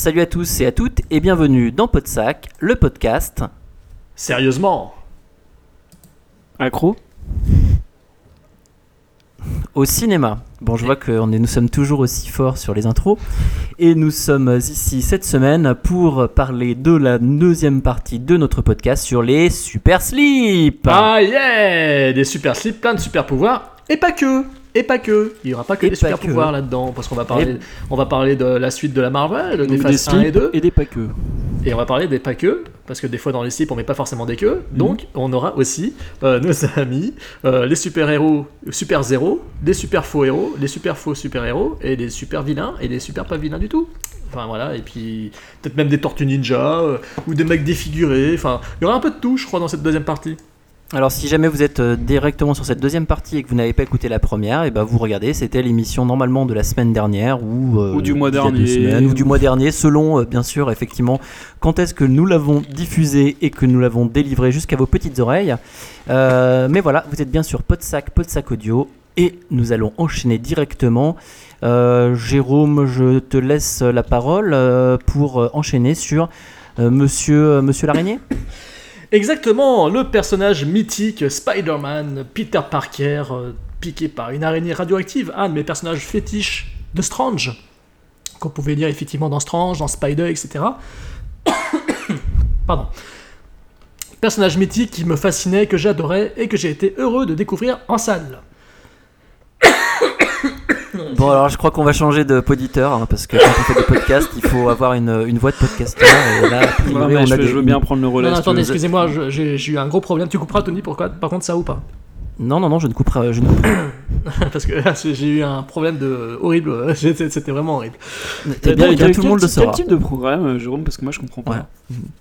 Salut à tous et à toutes et bienvenue dans Podsac, le podcast. Sérieusement Accro Au cinéma. Bon, je vois que on est, nous sommes toujours aussi forts sur les intros. Et nous sommes ici cette semaine pour parler de la deuxième partie de notre podcast sur les super slips. Ah yeah Des super slips, plein de super pouvoirs, et pas que et pas que, il y aura pas que Et des pas super que. pouvoirs là-dedans, parce qu'on va parler, on va parler de la suite de la Marvel, des phases des 1 et slips 2, et des pas que. et on va parler des pas que, parce que des fois dans les slips on met pas forcément des queues, Mhm. donc on aura aussi euh, nos amis, euh, les super héros, super zéro, les super faux héros, les super faux super héros, et les super vilains, et les super pas vilains du tout. Enfin voilà, et puis peut-être même des tortues ninja, euh, ou des mecs défigurés, enfin il y aura un peu de tout je crois dans cette deuxième partie. Alors si jamais vous êtes euh, directement sur cette deuxième partie et que vous n'avez pas écouté la première, et ben vous regardez, c'était l'émission normalement de la semaine dernière ou, euh, Ou du mois dernier. semaines, ou du mois dernier, selon euh, bien sûr effectivement quand est-ce que nous l'avons diffusé et que nous l'avons délivré jusqu'à vos petites oreilles. Euh, mais voilà, vous êtes bien sur Podsac, Podsac Audio et nous allons enchaîner directement. Jérôme, je te laisse la parole pour enchaîner sur Monsieur Monsieur l'araignée. Exactement, le personnage mythique Spider-Man, Peter Parker, euh, piqué par une araignée radioactive, un de mes personnages fétiches de Strange, qu'on pouvait lire effectivement dans Strange, dans Spider, etc. Pardon. Personnage mythique qui me fascinait, que j'adorais et que j'ai été heureux de découvrir en salle. Bon alors je crois qu'on va changer de poditeur hein, parce que quand on fait des podcasts il faut avoir une, une voix de podcasteur et là a priori, Ouais, on je, a veux- des- je veux bien prendre le relais. non, attendez, excusez-moi, j'ai eu un gros problème. Tu couperas Tony pourquoi Par contre ça ou pas? Non non non je ne couperai je ne couperai. Parce que là, j'ai eu un problème de horrible. C'était c'était vraiment horrible. Eh bien, bien, tout le monde le type- Quel saura. type de programme, euh, Jérôme? Parce que moi je comprends pas.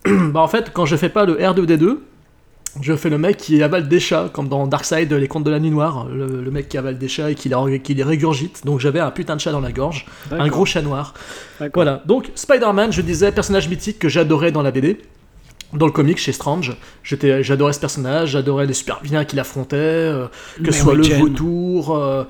Ouais. Bah en fait, quand je fais pas le R2D2, je fais le mec qui avale des chats, comme dans Darkseid, les contes de la nuit noire, le, le mec qui avale des chats et qui les, qui les régurgite. Donc j'avais un putain de chat dans la gorge, un gros chat noir. Voilà, donc Spider-Man, je disais, personnage mythique que j'adorais dans la BD. Dans le comic chez Strange, j'étais, j'adorais ce personnage, j'adorais les super vilains qu'il affrontait, euh, que ce soit le vautour, euh,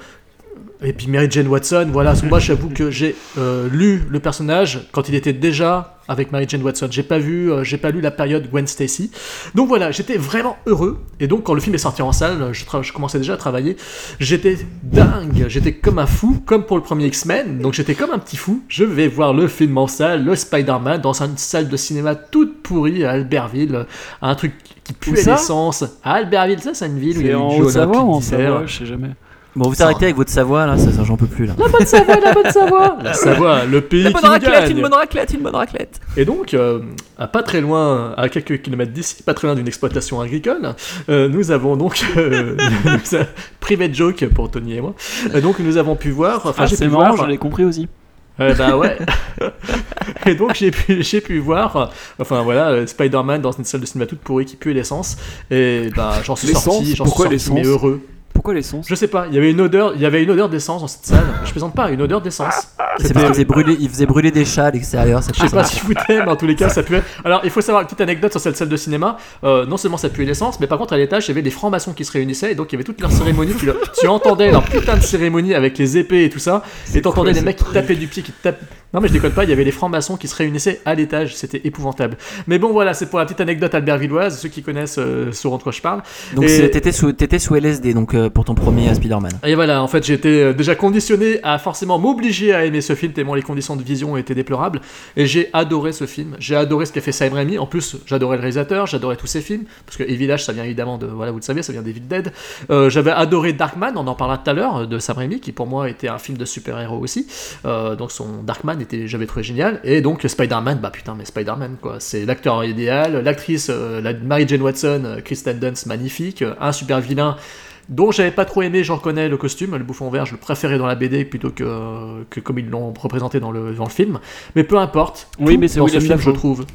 et puis Mary Jane Watson. Voilà, moi j'avoue que j'ai euh, lu le personnage quand il était déjà avec Mary Jane Watson. J'ai pas vu, euh, j'ai pas lu la période Gwen Stacy. Donc voilà, j'étais vraiment heureux. Et donc quand le film est sorti en salle, je, commençais déjà à travailler. J'étais dingue, j'étais comme un fou, comme pour le premier X-Men. Donc j'étais comme un petit fou. Je vais voir le film en salle, le Spider-Man, dans une salle de cinéma toute pourrie à Albertville, un truc qui pue l'essence. À Albertville, ça c'est une ville où il y C'est a en Haute-Savoie en d'hiver. Savoie Je sais jamais. Bon vous arrêtez avec votre Savoie là ça, ça, j'en peux plus là. La bonne Savoie, la bonne Savoie La Savoie, le pays Une qui bonne raclette gagne une bonne raclette une bonne raclette. Et donc, euh, à pas très loin, à quelques kilomètres d'ici, pas très loin d'une exploitation agricole, euh, nous avons donc euh, private joke pour Tony et moi. Donc nous avons pu voir, enfin Ah, j'ai c'est pu marrant, voir, je l'ai compris aussi. Euh, bah ouais. et donc j'ai pu j'ai pu voir, enfin voilà, Spider-Man dans une salle de cinéma toute pourrie qui pue l'essence. Et bah j'en suis L'essence sorti, j'en suis sorti mais heureux. Pourquoi l'essence Je sais pas, il y avait une odeur, il y avait une odeur d'essence dans cette salle. Je plaisante pas, une odeur d'essence. C'est parce qu'il faisait brûler il faisait brûler des chats à l'extérieur ça Je sais pas si vous mais en tous les cas, ça puait. Alors, il faut savoir une petite anecdote sur cette salle de cinéma. Euh, non seulement ça puait l'essence, mais par contre, à l'étage, il y avait des francs-maçons qui se réunissaient, et donc il y avait toute leur cérémonie. tu, tu entendais leur putain de cérémonie avec les épées et tout ça, et t'entendais les mecs qui tapaient du pied, qui tapent. Non, mais je déconne pas, il y avait les francs-maçons qui se réunissaient à l'étage, c'était épouvantable. Mais bon, voilà, c'est pour la petite anecdote albertvilloise. Ceux qui connaissent euh, sauront de quoi je parle. Donc Et- t'étais sous LSD donc euh, pour ton premier Spider-Man. Et voilà, en fait, j'étais euh, déjà conditionné à forcément m'obliger à aimer ce film, tellement les conditions de vision étaient déplorables. Et j'ai adoré ce film. J'ai adoré ce qu'a fait Sam Raimi. En plus, j'adorais le réalisateur, j'adorais tous ses films. Parce que Village, ça vient évidemment de, voilà, vous le savez, ça vient d'Evil Dead. Euh, J'avais adoré Darkman, on en parlera tout à l'heure, de Sam Raimi, qui pour moi était un film de super-héros aussi. Donc son Darkman était, j'avais trouvé génial. Et donc Spider-Man, bah putain, mais Spider-Man, quoi. C'est l'acteur idéal, l'actrice, euh, la Mary Jane Watson, euh, Kristen Dunst, magnifique, euh, un super vilain dont j'avais pas trop aimé, j'en reconnais le costume, le bouffon vert, je le préférais dans la BD plutôt que, que comme ils l'ont représenté dans le, dans le film. Mais peu importe. Oui, mais c'est ce film, je trouve.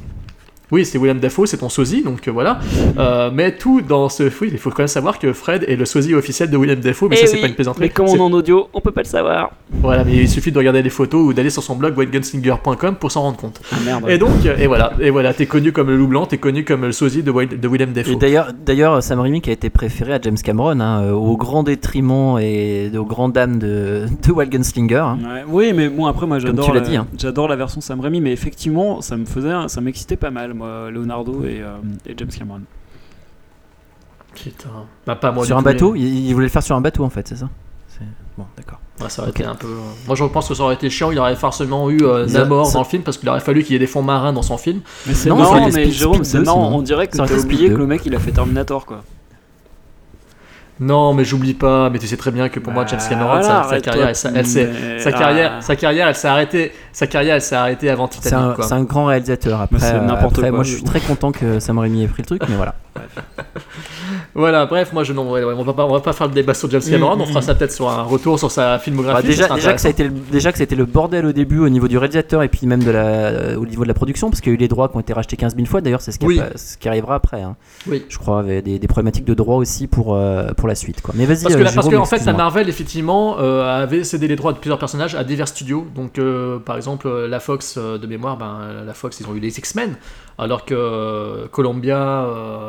Oui, c'est William Dafoe, c'est ton sosie, donc euh, voilà. Euh, mais tout dans ce. Oui, il faut quand même savoir que Fred est le sosie officiel de William Dafoe, mais Eh ça, c'est oui, pas une plaisanterie. Mais comme on est en audio, on peut pas le savoir. Voilà, mais il suffit de regarder les photos ou d'aller sur son blog whitegunslinger.com pour s'en rendre compte. Ah merde. Et donc, euh, et voilà, et voilà, t'es connu comme le loup blanc, t'es connu comme le sosie de, Wil- de William Et Dafoe. d'ailleurs, d'ailleurs, Sam Raimi qui a été préféré à James Cameron, hein, au grand détriment et aux grandes dames de, de Wild Gunslinger. hein. Ouais, oui, mais bon, après, moi, Comme j'adore tu l'as la, dit, hein. j'adore la version Sam Raimi, mais effectivement, ça me faisait, ça m'excitait pas mal, moi, Leonardo et, euh, et James Cameron. Putain. Bah, pas moi sur un bateau, il, il voulait le faire sur un bateau en fait, c'est ça? Bon, d'accord. Ouais, ça aurait Ok. été un peu. euh, Moi, je pense que ça aurait été chiant. Il aurait forcément eu euh, Namor ça- dans le film parce qu'il aurait fallu qu'il y ait des fonds marins dans son film. Mais c'est Non, mais Speed- Jérôme, Speed c'est 2, marrant, sinon. on dirait que t'as oublié que 2. le mec il a fait Terminator quoi. Non, mais j'oublie pas. Mais tu sais très bien que pour moi, James Cameron, Bah, Voilà, sa, carrière, elle, s'est- elle s'est- Mais- sa ah. carrière, sa carrière, elle s'est arrêtée. Sa carrière, elle s'est arrêtée avant C'est Titanic. un, quoi. c'est un grand réalisateur. Après, c'est euh, n'importe après, quoi, moi je suis très content que Sam Raimi ait pris le truc, mais voilà. Voilà. Bref, moi, je non, ouais, ouais, on va pas, on va pas faire le débat sur James Cameron. Mm, on fera mm. ça peut-être sur un retour sur sa filmographie. Bah, déjà, que ça a été le, déjà que ça a été le bordel au début au niveau du réalisateur et puis même de la, euh, au niveau de la production, parce qu'il y a eu les droits qui ont été rachetés 15 000 fois. D'ailleurs, c'est ce, qui a Oui. pas- ce qui arrivera après. hein. Oui. Je crois avec des, des problématiques de droit aussi pour, euh, pour la suite. Quoi. Mais vas-y, Parce que, euh, là- parce que en fait, la. Marvel effectivement euh, avait cédé les droits de plusieurs personnages à divers studios. Donc, euh, par exemple, euh, la Fox euh, de mémoire, ben, euh, la Fox, ils ont eu les X-Men, alors que Columbia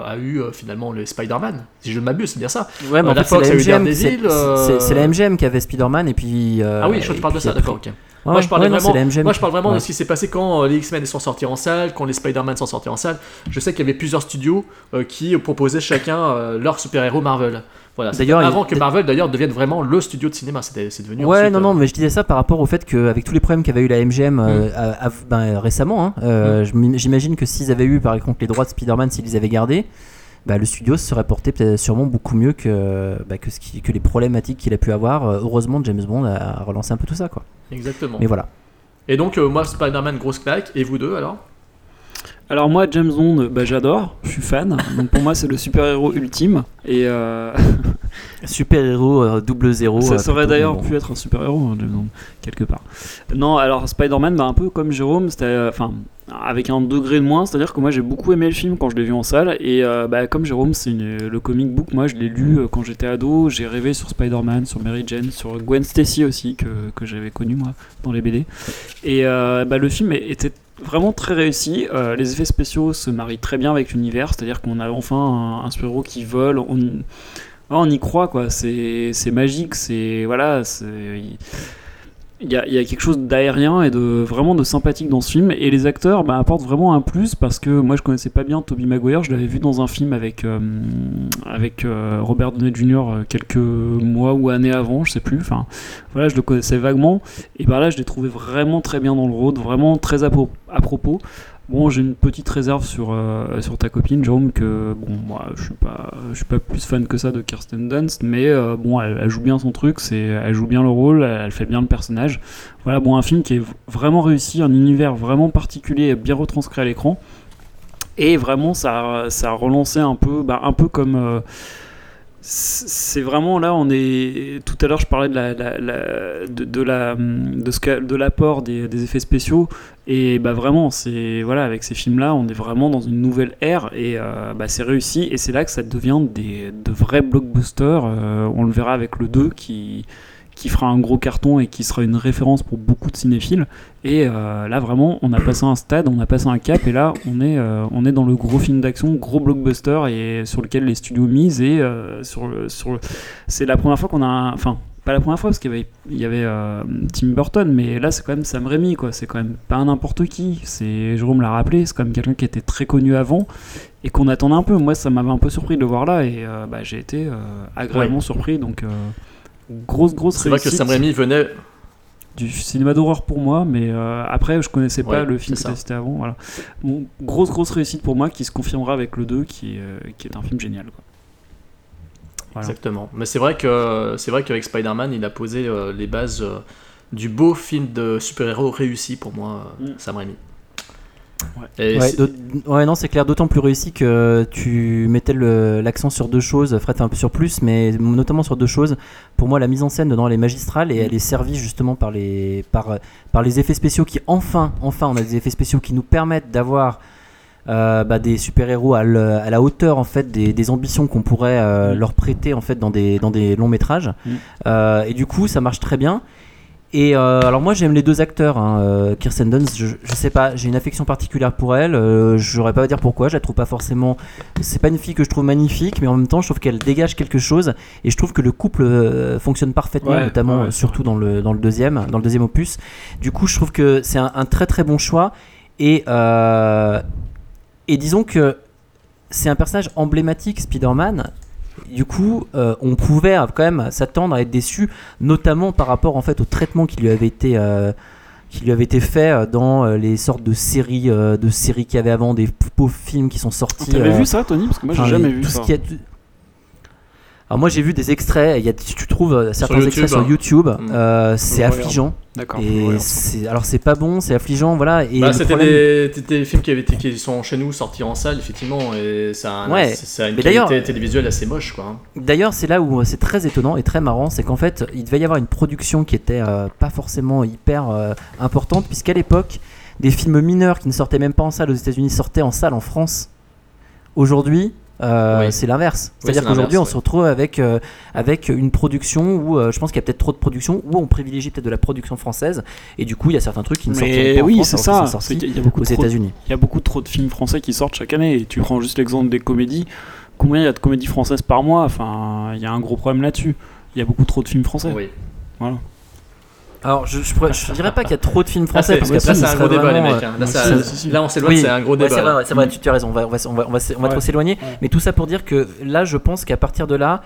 a eu finalement les Spider-Man. Si je ne m'abuse, c'est bien ça. Ouais, mais en la fait, Fox la a eu MGM, Daredevil, c'est- la MGM qui avait Spider-Man et puis. ah oui, je tu parles de ça, d'accord, ok. Ouais, moi, je parlais ouais, non, vraiment, moi, je parle vraiment ouais. de ce qui s'est passé quand euh, les X-Men sont sortis en salle, quand les Spider-Man sont sortis en salle. Je sais qu'il y avait plusieurs studios euh, qui proposaient chacun euh, leur super-héros Marvel. Voilà, D'ailleurs, il- avant que Marvel d'ailleurs devienne vraiment le studio de cinéma, c'est devenu Ouais, ensuite, non, euh, non, mais je disais ça par rapport au fait qu'avec tous les problèmes qu'avait eu la MGM euh, à- à- ben, récemment, hein, euh, m'im- j'imagine que s'ils avaient eu par exemple les droits de Spider-Man, s'ils les avaient gardés, bah, le studio se serait porté peut-être sûrement beaucoup mieux que, bah, que, ce qui- que les problématiques qu'il a pu avoir. Euh, heureusement, James Bond a, a relancé un peu tout ça, quoi. Exactement. Mais voilà. Et donc, euh, moi, Spider-Man, grosse claque. Et vous deux, alors? Alors moi, James Bond, bah, j'adore, je suis fan. Donc pour moi, c'est le super-héros ultime. Et euh, Super-héros euh, double zéro. ça euh, serait plutôt, d'ailleurs bon. pu être un super-héros, hein, James Bond, quelque part. Non, alors Spider-Man, bah, un peu comme Jérôme, c'était, euh, enfin, avec un degré de moins, c'est-à-dire que moi j'ai beaucoup aimé le film quand je l'ai vu en salle. Et euh, bah, comme Jérôme, c'est le comic book, moi je l'ai lu euh, quand j'étais ado. J'ai rêvé sur Spider-Man, sur Mary Jane, sur Gwen Stacy aussi, que, que j'avais connu moi dans les BD. Et euh, bah, le film était vraiment très réussi. Euh, les effets spéciaux se marient très bien avec l'univers, c'est-à-dire qu'on a enfin un, un qui vole. On, on y croit, quoi. C'est c'est magique, c'est. Voilà, c'est. Il y a, quelque chose d'aérien et de vraiment de sympathique dans ce film. Et les acteurs bah, apportent vraiment un plus parce que moi je connaissais pas bien Toby Maguire. Je l'avais vu dans un film avec euh, avec euh, Robert Downey Jr euh, quelques mois ou années avant je sais plus. Enfin voilà je le connaissais vaguement. Et bah là je l'ai trouvé vraiment très bien dans le rôle vraiment très à propos Bon, j'ai une petite réserve sur, euh, sur ta copine, Jérôme, que bon, moi, je suis pas, je suis pas plus fan que ça de Kirsten Dunst, mais euh, bon, elle, joue bien son truc, c'est, elle joue bien le rôle, elle, fait bien le personnage. Voilà, bon, un film qui est vraiment réussi, un univers vraiment particulier, bien retranscrit à l'écran, et vraiment, ça, ça a relancé un peu, bah, un peu comme. euh, c'est vraiment là, on est. Tout à l'heure, je parlais de la, de, la, de ce que- de l'apport des, des effets spéciaux. Et bah vraiment, c'est voilà, avec ces films-là, on est vraiment dans une nouvelle ère et euh, bah, c'est réussi. Et c'est là que ça devient des, de vrais blockbusters. Euh, on le verra avec le 2 qui, qui fera un gros carton et qui sera une référence pour beaucoup de cinéphiles. Et euh, là, vraiment, on a passé un stade, on a passé un cap, et là, on est, euh, on est dans le gros film d'action, gros blockbuster, et sur lequel les studios misent. Et euh, sur, le- sur, le- c'est la première fois qu'on a, un- enfin, pas la première fois parce qu'il y avait, il y avait Tim Burton, mais là, c'est quand même Sam Raimi, quoi. C'est quand même pas n'importe qui. C'est Jérôme l'a rappelé, c'est quand même quelqu'un qui était très connu avant et qu'on attendait un peu. Moi, ça m'avait un peu surpris de le voir là, et bah, j'ai été agréablement surpris. Donc, grosse, grosse C'est vrai que réussite Sam Raimi venait. du cinéma d'horreur pour moi, mais euh, après je connaissais pas Ouais, le film que cité avant. Voilà. Bon, grosse grosse réussite pour moi qui se confirmera avec le 2 qui, est, euh, qui est un film génial. Quoi. Voilà. Exactement. Mais c'est vrai que c'est vrai qu'avec Spider-Man, il a posé euh, les bases du beau film de super-héros réussi pour moi, Mm. Sam Raimi. Ouais. Non, c'est clair, d'autant plus réussi que tu mettais l'accent sur deux choses. Fred, un peu sur plus, mais notamment sur deux choses. Pour moi, la mise en scène dedans, elle est magistrale et elle est servie justement par les, par, par les effets spéciaux qui, enfin, enfin, on a des effets spéciaux qui nous permettent d'avoir euh, bah, des super-héros à, la hauteur en fait des, des ambitions qu'on pourrait euh, Mm. leur prêter en fait dans des, dans des longs métrages. Mm. Euh, et du coup, ça marche très bien. Et euh, alors moi j'aime les deux acteurs, hein, euh, Kirsten Dunst, je, je sais pas, j'ai une affection particulière pour elle, euh, je pas à dire pourquoi, je la trouve pas forcément, c'est pas une fille que je trouve magnifique, mais en même temps je trouve qu'elle dégage quelque chose, et je trouve que le couple euh, fonctionne parfaitement, Ouais, notamment ouais, surtout dans le, dans le deuxième, dans le deuxième opus. Du coup je trouve que c'est un, un très très bon choix, et, et disons que c'est un personnage emblématique Spider-Man. Du coup, euh, on pouvait quand même s'attendre à être déçu, notamment par rapport en fait au traitement qui lui avait été euh, qui lui avait été fait euh, dans les sortes de séries euh, de séries qu'il y avait avant, des pauvres films qui sont sortis. T'avais vu ça, Tony? Parce que moi, j'ai jamais vu tout ça. ce qui est- Alors moi j'ai vu des extraits. Il y a, tu trouves euh, certains YouTube, extraits sur hein. YouTube. Mm. euh, c'est affligeant. D'accord. Et ouais, c'est alors c'est pas bon, c'est affligeant, voilà. Et Bah, c'était problème- des, c'était des films qui, avaient été, qui sont chez nous sortis en salle, effectivement, et ça a, un- Ouais. c'est- ça a une Mais d'ailleurs- qualité télévisuelle assez moche, quoi. hein. D'ailleurs, c'est là où euh, c'est très étonnant et très marrant, c'est qu'en fait, il devait y avoir une production qui était euh, pas forcément hyper euh, importante, puisqu'à l'époque, des films mineurs qui ne sortaient même pas en salle aux États-Unis sortaient en salle en France. Aujourd'hui, euh, Oui. c'est l'inverse. Oui, C'est-à-dire c'est qu'aujourd'hui, on l'inverse, se retrouve avec, euh, avec une production où euh, je pense qu'il y a peut-être trop de production, où on privilégie peut-être de la production française, et du coup, il y a certains trucs qui ne sortent pas en oui, France, c'est ça. sortis qu'il y a beaucoup aux États-Unis. Il y a beaucoup trop de films français qui sortent chaque année. Et tu prends juste l'exemple des comédies. Combien il y a de comédies françaises par mois? Enfin, il y a un gros problème là-dessus. Il y a beaucoup trop de films français. Oui. Alors, je, je, pourrais- je dirais pas qu'il y a trop de films Là, français, c'est parce là, qu'après, c'est ce un serait gros débat, les mecs. euh, hein. Là, si, ça- si, si. là, on s'éloigne, Oui. c'est un gros Ouais, débat. c'est là. vrai, c'est vrai, tu, tu as raison, on va, on va, on va, on va, on va Ouais. trop s'éloigner. Ouais. Mais tout ça pour dire que là, je pense qu'à partir de là,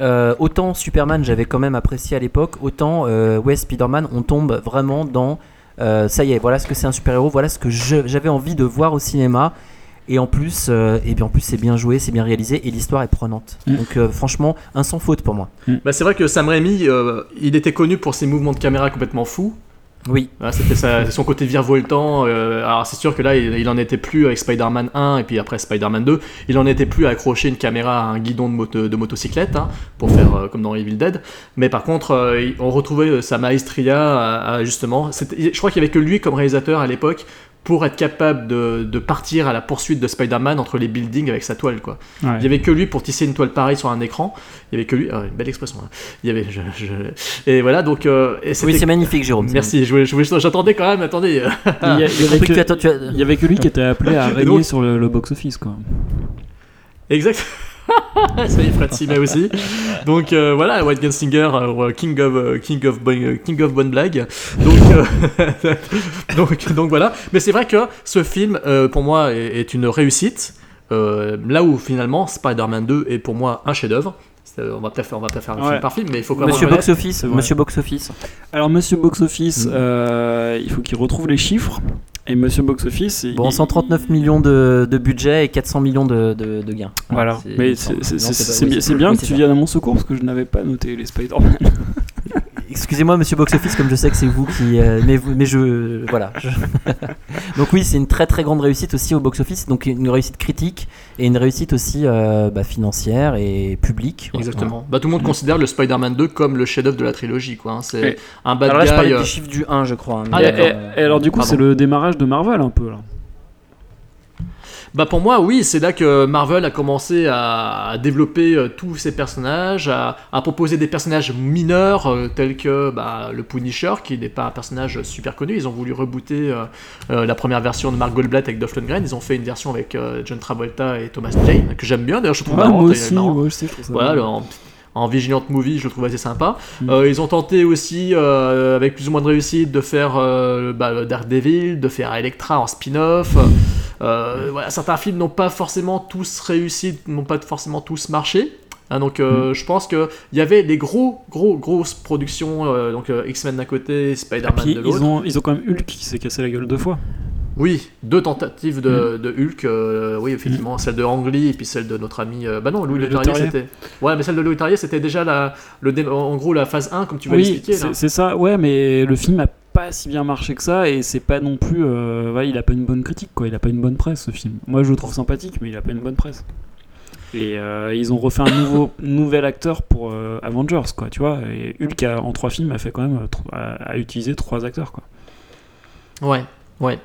euh, autant Superman j'avais quand même apprécié à l'époque, autant euh, ouais, Spider-Man, on tombe vraiment dans euh, ça y est, voilà ce que c'est un super-héros, voilà ce que j'avais envie de voir au cinéma. Et en plus, euh, et bien en plus c'est bien joué, c'est bien réalisé et l'histoire est prenante. Mm. Donc euh, franchement, un sans faute pour moi. Bah, c'est vrai que Sam Raimi, euh, il était connu pour ses mouvements de caméra complètement fous. Oui, Voilà, C'était son côté virevoltant. euh, alors c'est sûr que là, il, il en était plus avec Spider-Man 1 et puis après Spider-Man 2. Il en était plus à accrocher une caméra à un guidon de, moto- de motocyclette hein, pour faire euh, comme dans Evil Dead. Mais par contre, euh, on retrouvait sa maestria à, à, justement. Je crois qu'il y avait que lui comme réalisateur à l'époque pour être capable de, de partir à la poursuite de Spider-Man entre les buildings avec sa toile quoi. Ouais. Il y avait que lui pour tisser une toile pareille sur un écran. Il y avait que lui. Ah, une belle expression. hein. Il y avait. je- je- Et voilà donc. euh, et oui c'est magnifique Jérôme. Merci. J'attendais quand même. Attendez. Il y, a- il y magnifique. J'ai avait que avait lui qui était appelé à régner donc- sur le, le box-office. quoi. Exact. Ça y est, Fred Simet aussi. Donc euh, voilà, White Gunslinger, euh, King of euh, King of euh, King of bonne blague. Donc euh, donc donc voilà. Mais c'est vrai que ce film, euh, pour moi, est, est une réussite. Euh, là où finalement Spider-Man 2 est pour moi un chef-d'œuvre. On va peut-être faire, on va peut-être faire un Ouais. film par film, mais il faut quand même Monsieur Box Office. Monsieur Box Office. Alors, Monsieur Box Office, Mm. euh, il faut qu'il retrouve les chiffres. Et Monsieur Box Office. il- Bon, 139 millions de, de budget et 400 millions de, de, de gains. Voilà, mais c'est oui, bien, oui, que tu viennes à mon secours parce que je n'avais pas noté les Spider-Man. Excusez-moi, monsieur Box Office, comme je sais que c'est vous qui. euh, mais, vous- mais je. Voilà. je- donc, oui, c'est une très très grande réussite aussi au Box Office. Donc, une réussite critique et une réussite aussi euh, bah, financière et publique. Exactement. Bah, tout le monde considère le Spider-Man 2 comme le chef-d'œuvre de la trilogie. Quoi. hein. C'est Ouais. un bad Alors là, je guy. parlais euh, des chiffres du 1, je crois. hein, Ah, et, d'accord. et- et alors, du coup, Pardon. c'est le démarrage de Marvel un peu là. Bah pour moi, oui, c'est là que Marvel a commencé à, développer euh, tous ses personnages, à, à proposer des personnages mineurs euh, tels que bah, le Punisher, qui n'est pas un personnage super connu. Ils ont voulu rebooter euh, la première version de Mark Goldblatt avec Dolph Lundgren. Ils ont fait une version avec euh, John Travolta et Thomas Jane, que j'aime bien. D'ailleurs, je trouve Ouais, marrante moi aussi, marrant. moi aussi, je trouve ça Voilà, bien. le- en, en Vigilant Movie, je le trouve assez sympa. Mm. Euh, ils ont tenté aussi, euh, avec plus ou moins de réussite, de faire euh, bah, Daredevil, de faire Electra en spin-off. Euh, voilà, certains films n'ont pas forcément tous réussi, n'ont pas forcément tous marché. Hein, donc euh, je pense qu'il y avait des gros, gros, grosses productions, euh, donc euh, X-Men d'un côté, Spider-Man de ils l'autre. ont, ils ont quand même Hulk qui s'est cassé la gueule deux fois. Oui, deux tentatives de, de Hulk, oui effectivement, celle de Ang Lee et puis celle de notre ami, bah non, Louis Leterrier c'était... Ouais, mais celle de Louis Leterrier c'était déjà la, le, dé- en gros la phase 1 comme tu vas oui, l'expliquer c'est ça, ouais, mais le film a pas si bien marché que ça et c'est pas non plus. euh, ouais, il a pas une bonne critique, quoi. Il a pas une bonne presse ce film. Moi, je le trouve sympathique, mais il a pas une bonne presse. Et euh, ils ont refait un nouveau, nouvel acteur pour euh, Avengers, quoi, tu vois. Et Hulk, a- en trois films, a fait quand même. a, a utilisé trois acteurs, quoi. Ouais, ouais.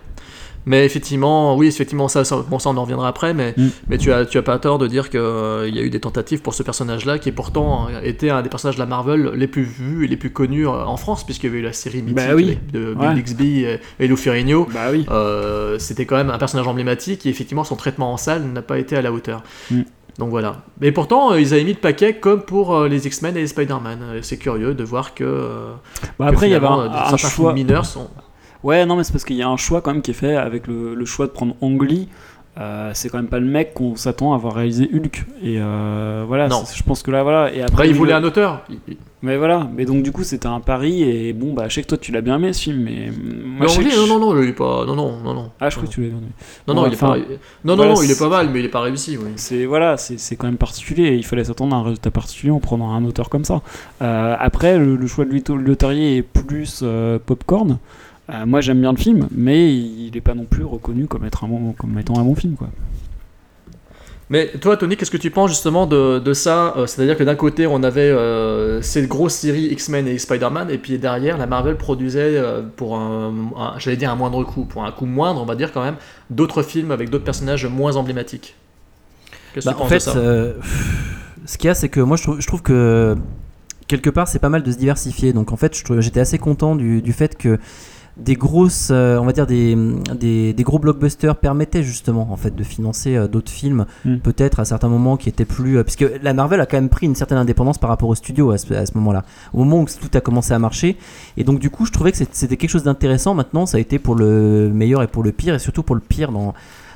Mais effectivement, oui, effectivement, ça, ça, bon, ça on en reviendra après, mais, Mm. mais tu, as, tu as pas tort de dire qu'il y a eu des tentatives pour ce personnage-là, qui pourtant euh, était un des personnages de la Marvel les plus vus et les plus connus euh, en France, puisqu'il y avait eu la série mythique Bah oui. de Bill Ouais. Bixby et, et Lou Ferrigno. Bah oui. Euh, C'était quand même un personnage emblématique, et effectivement, son traitement en salle n'a pas été à la hauteur. Mm. Donc voilà. Mais pourtant, euh, ils avaient mis le paquet comme pour euh, les X-Men et les Spider-Man. Euh, C'est curieux de voir que, euh, Bah que après, il y avait un, euh, un choix. mineurs sont. Ouais, non, mais c'est parce qu'il y a un choix quand même qui est fait avec le, le choix de prendre Ang Lee. Euh, c'est quand même pas le mec qu'on s'attend à avoir réalisé Hulk. Et euh, voilà, je pense que là, voilà. Et après, niveau- voulaient un auteur. Il- il- Mais voilà, mais donc du coup, c'était un pari. Et bon, bah, je sais que toi, tu l'as bien aimé ce film, mais. moi, Mais Anglais, que non, non, non, il est pas. Non, non, non, non. Ah, je crois que tu l'as bien aimé. Non, non, il est pas. Non, non, voilà, non, il est pas mal, mais il est pas réussi, oui. C'est voilà, c'est quand même particulier. Il fallait s'attendre à un résultat particulier en prenant un auteur comme ça. Euh, après, le, le choix de Leterrier est plus euh, popcorn. Euh, moi, j'aime bien le film, mais il n'est pas non plus reconnu comme, être un bon, comme étant un bon film. Quoi. Mais toi, Tony, qu'est-ce que tu penses justement de, de ça Euh, C'est-à-dire que d'un côté, on avait euh, cette grosse série X-Men et Spider-Man, et puis derrière, la Marvel produisait euh, pour un, un- j'allais dire un moindre coût, pour un coût moindre, on va dire quand même, d'autres films avec d'autres personnages moins emblématiques. Qu'est-ce que Bah, tu en penses fait, de ça? euh, ce qu'il y a, c'est que moi, je trouve, je trouve que quelque part, c'est pas mal de se diversifier. Donc, en fait, j'étais assez content du, du fait que des grosses, euh, on va dire des, des, des gros blockbusters permettaient justement en fait de financer euh, d'autres films, Mm. peut-être à certains moments qui étaient plus, euh, parce que la Marvel a quand même pris une certaine indépendance par rapport au studio à ce, moment-là, au moment où tout a commencé à marcher. Et donc du coup, je trouvais que c'était quelque chose d'intéressant. Maintenant, ça a été pour le meilleur et pour le pire, et surtout pour le pire dans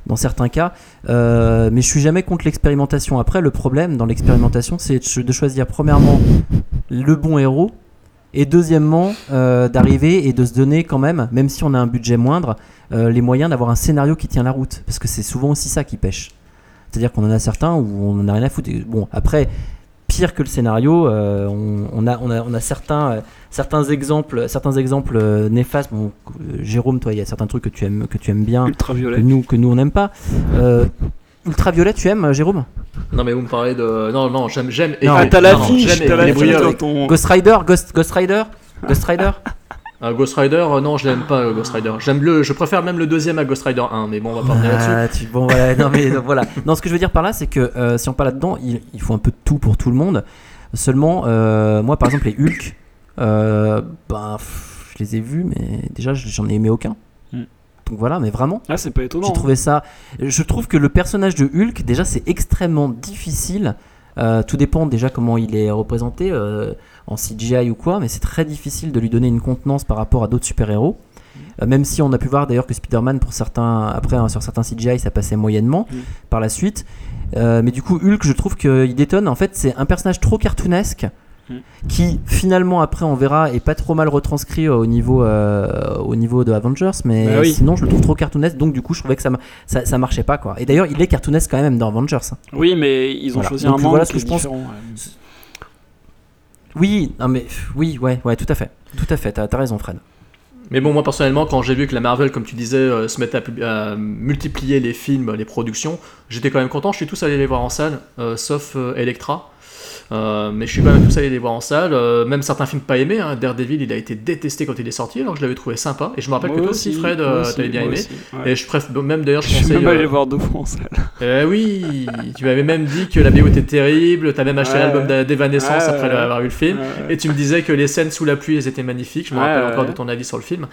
dans certains cas. Euh, mais je suis jamais contre l'expérimentation. Après, le problème dans l'expérimentation, c'est de choisir premièrement le bon héros et deuxièmement euh, d'arriver et de se donner quand même, même si on a un budget moindre, euh, les moyens d'avoir un scénario qui tient la route. Parce que c'est souvent aussi ça qui pêche. C'est-à-dire qu'on en a certains où on n'en a rien à foutre. Et Bon, après, pire que le scénario, euh, on, on a, on, a, on a certains, certains exemples, certains exemples néfastes. Bon, Jérôme, toi, il y a certains trucs que tu aimes, que tu aimes bien que nous, que nous on n'aime pas. Ultraviolet, tu aimes, Jérôme? Non, mais vous me parlez de. Non, non, j'aime. j'aime Non, Ah, et- t'as non, non, l'affiche, j'aime t'as l'affiche brouillards. dans ton. Ghost Rider Ghost, Ghost Rider Ghost Rider Euh, Ghost Rider, euh, non, je l'aime pas, euh, Ghost Rider. J'aime le, je préfère même le deuxième à Ghost Rider 1, mais bon, on va pas revenir là-dessus. Ah, tu- Bon, voilà, non, mais donc, voilà. Non, ce que je veux dire par là, c'est que euh, si on parle là-dedans, il, il faut un peu de tout pour tout le monde. Seulement, euh, moi, par exemple, les Hulk, euh, ben, pff, je les ai vus, mais déjà, j'en ai aimé aucun. Donc voilà, mais vraiment. Ah, c'est pas étonnant. J'ai trouvé ça. Je trouve que le personnage de Hulk, déjà, c'est extrêmement difficile. Euh, tout dépend déjà comment il est représenté euh, en CGI ou quoi, mais c'est très difficile de lui donner une contenance par rapport à d'autres super-héros. Euh, même si on a pu voir d'ailleurs que Spider-Man, pour certains, après hein, sur certains CGI, ça passait moyennement Mm. par la suite. Mais du coup, Hulk, je trouve qu'il détonne. En fait, c'est un personnage trop cartoonesque. Qui finalement après on verra est pas trop mal retranscrit euh, au niveau euh, au niveau de Avengers mais Bah oui. sinon je le trouve trop cartoonesque donc du coup je trouvais que ça, ma- ça, ça marchait pas quoi et d'ailleurs il est cartoonesque quand même dans Avengers hein. Oui, mais ils ont Voilà. choisi Donc, un manque voilà ce que je pense. ouais. oui non mais oui ouais ouais tout à fait tout à fait t'as as raison Fred Mais bon, moi personnellement, quand j'ai vu que la Marvel, comme tu disais, euh, se mettait à, multiplier les films, les productions, j'étais quand même content. Je suis tous allé les voir en salle, euh, sauf euh, Electra. Euh, mais je suis quand même tous allé les voir en salle. euh, même certains films pas aimés. hein. Daredevil, il a été détesté quand il est sorti, alors que je l'avais trouvé sympa. Et je me rappelle que toi aussi, Fred, euh, t'avais bien aimé. aussi, ouais. Et je préfère même d'ailleurs, je Je suis même allé euh, le voir deux fois en salle. eh oui, tu m'avais même dit que la BO était terrible. T'as même acheté Ouais. l'album d'Evanescence Ouais, après avoir vu le film. Et tu me disais que les scènes sous la pluie, elles étaient magnifiques. Je me rappelle encore de ton avis sur le film.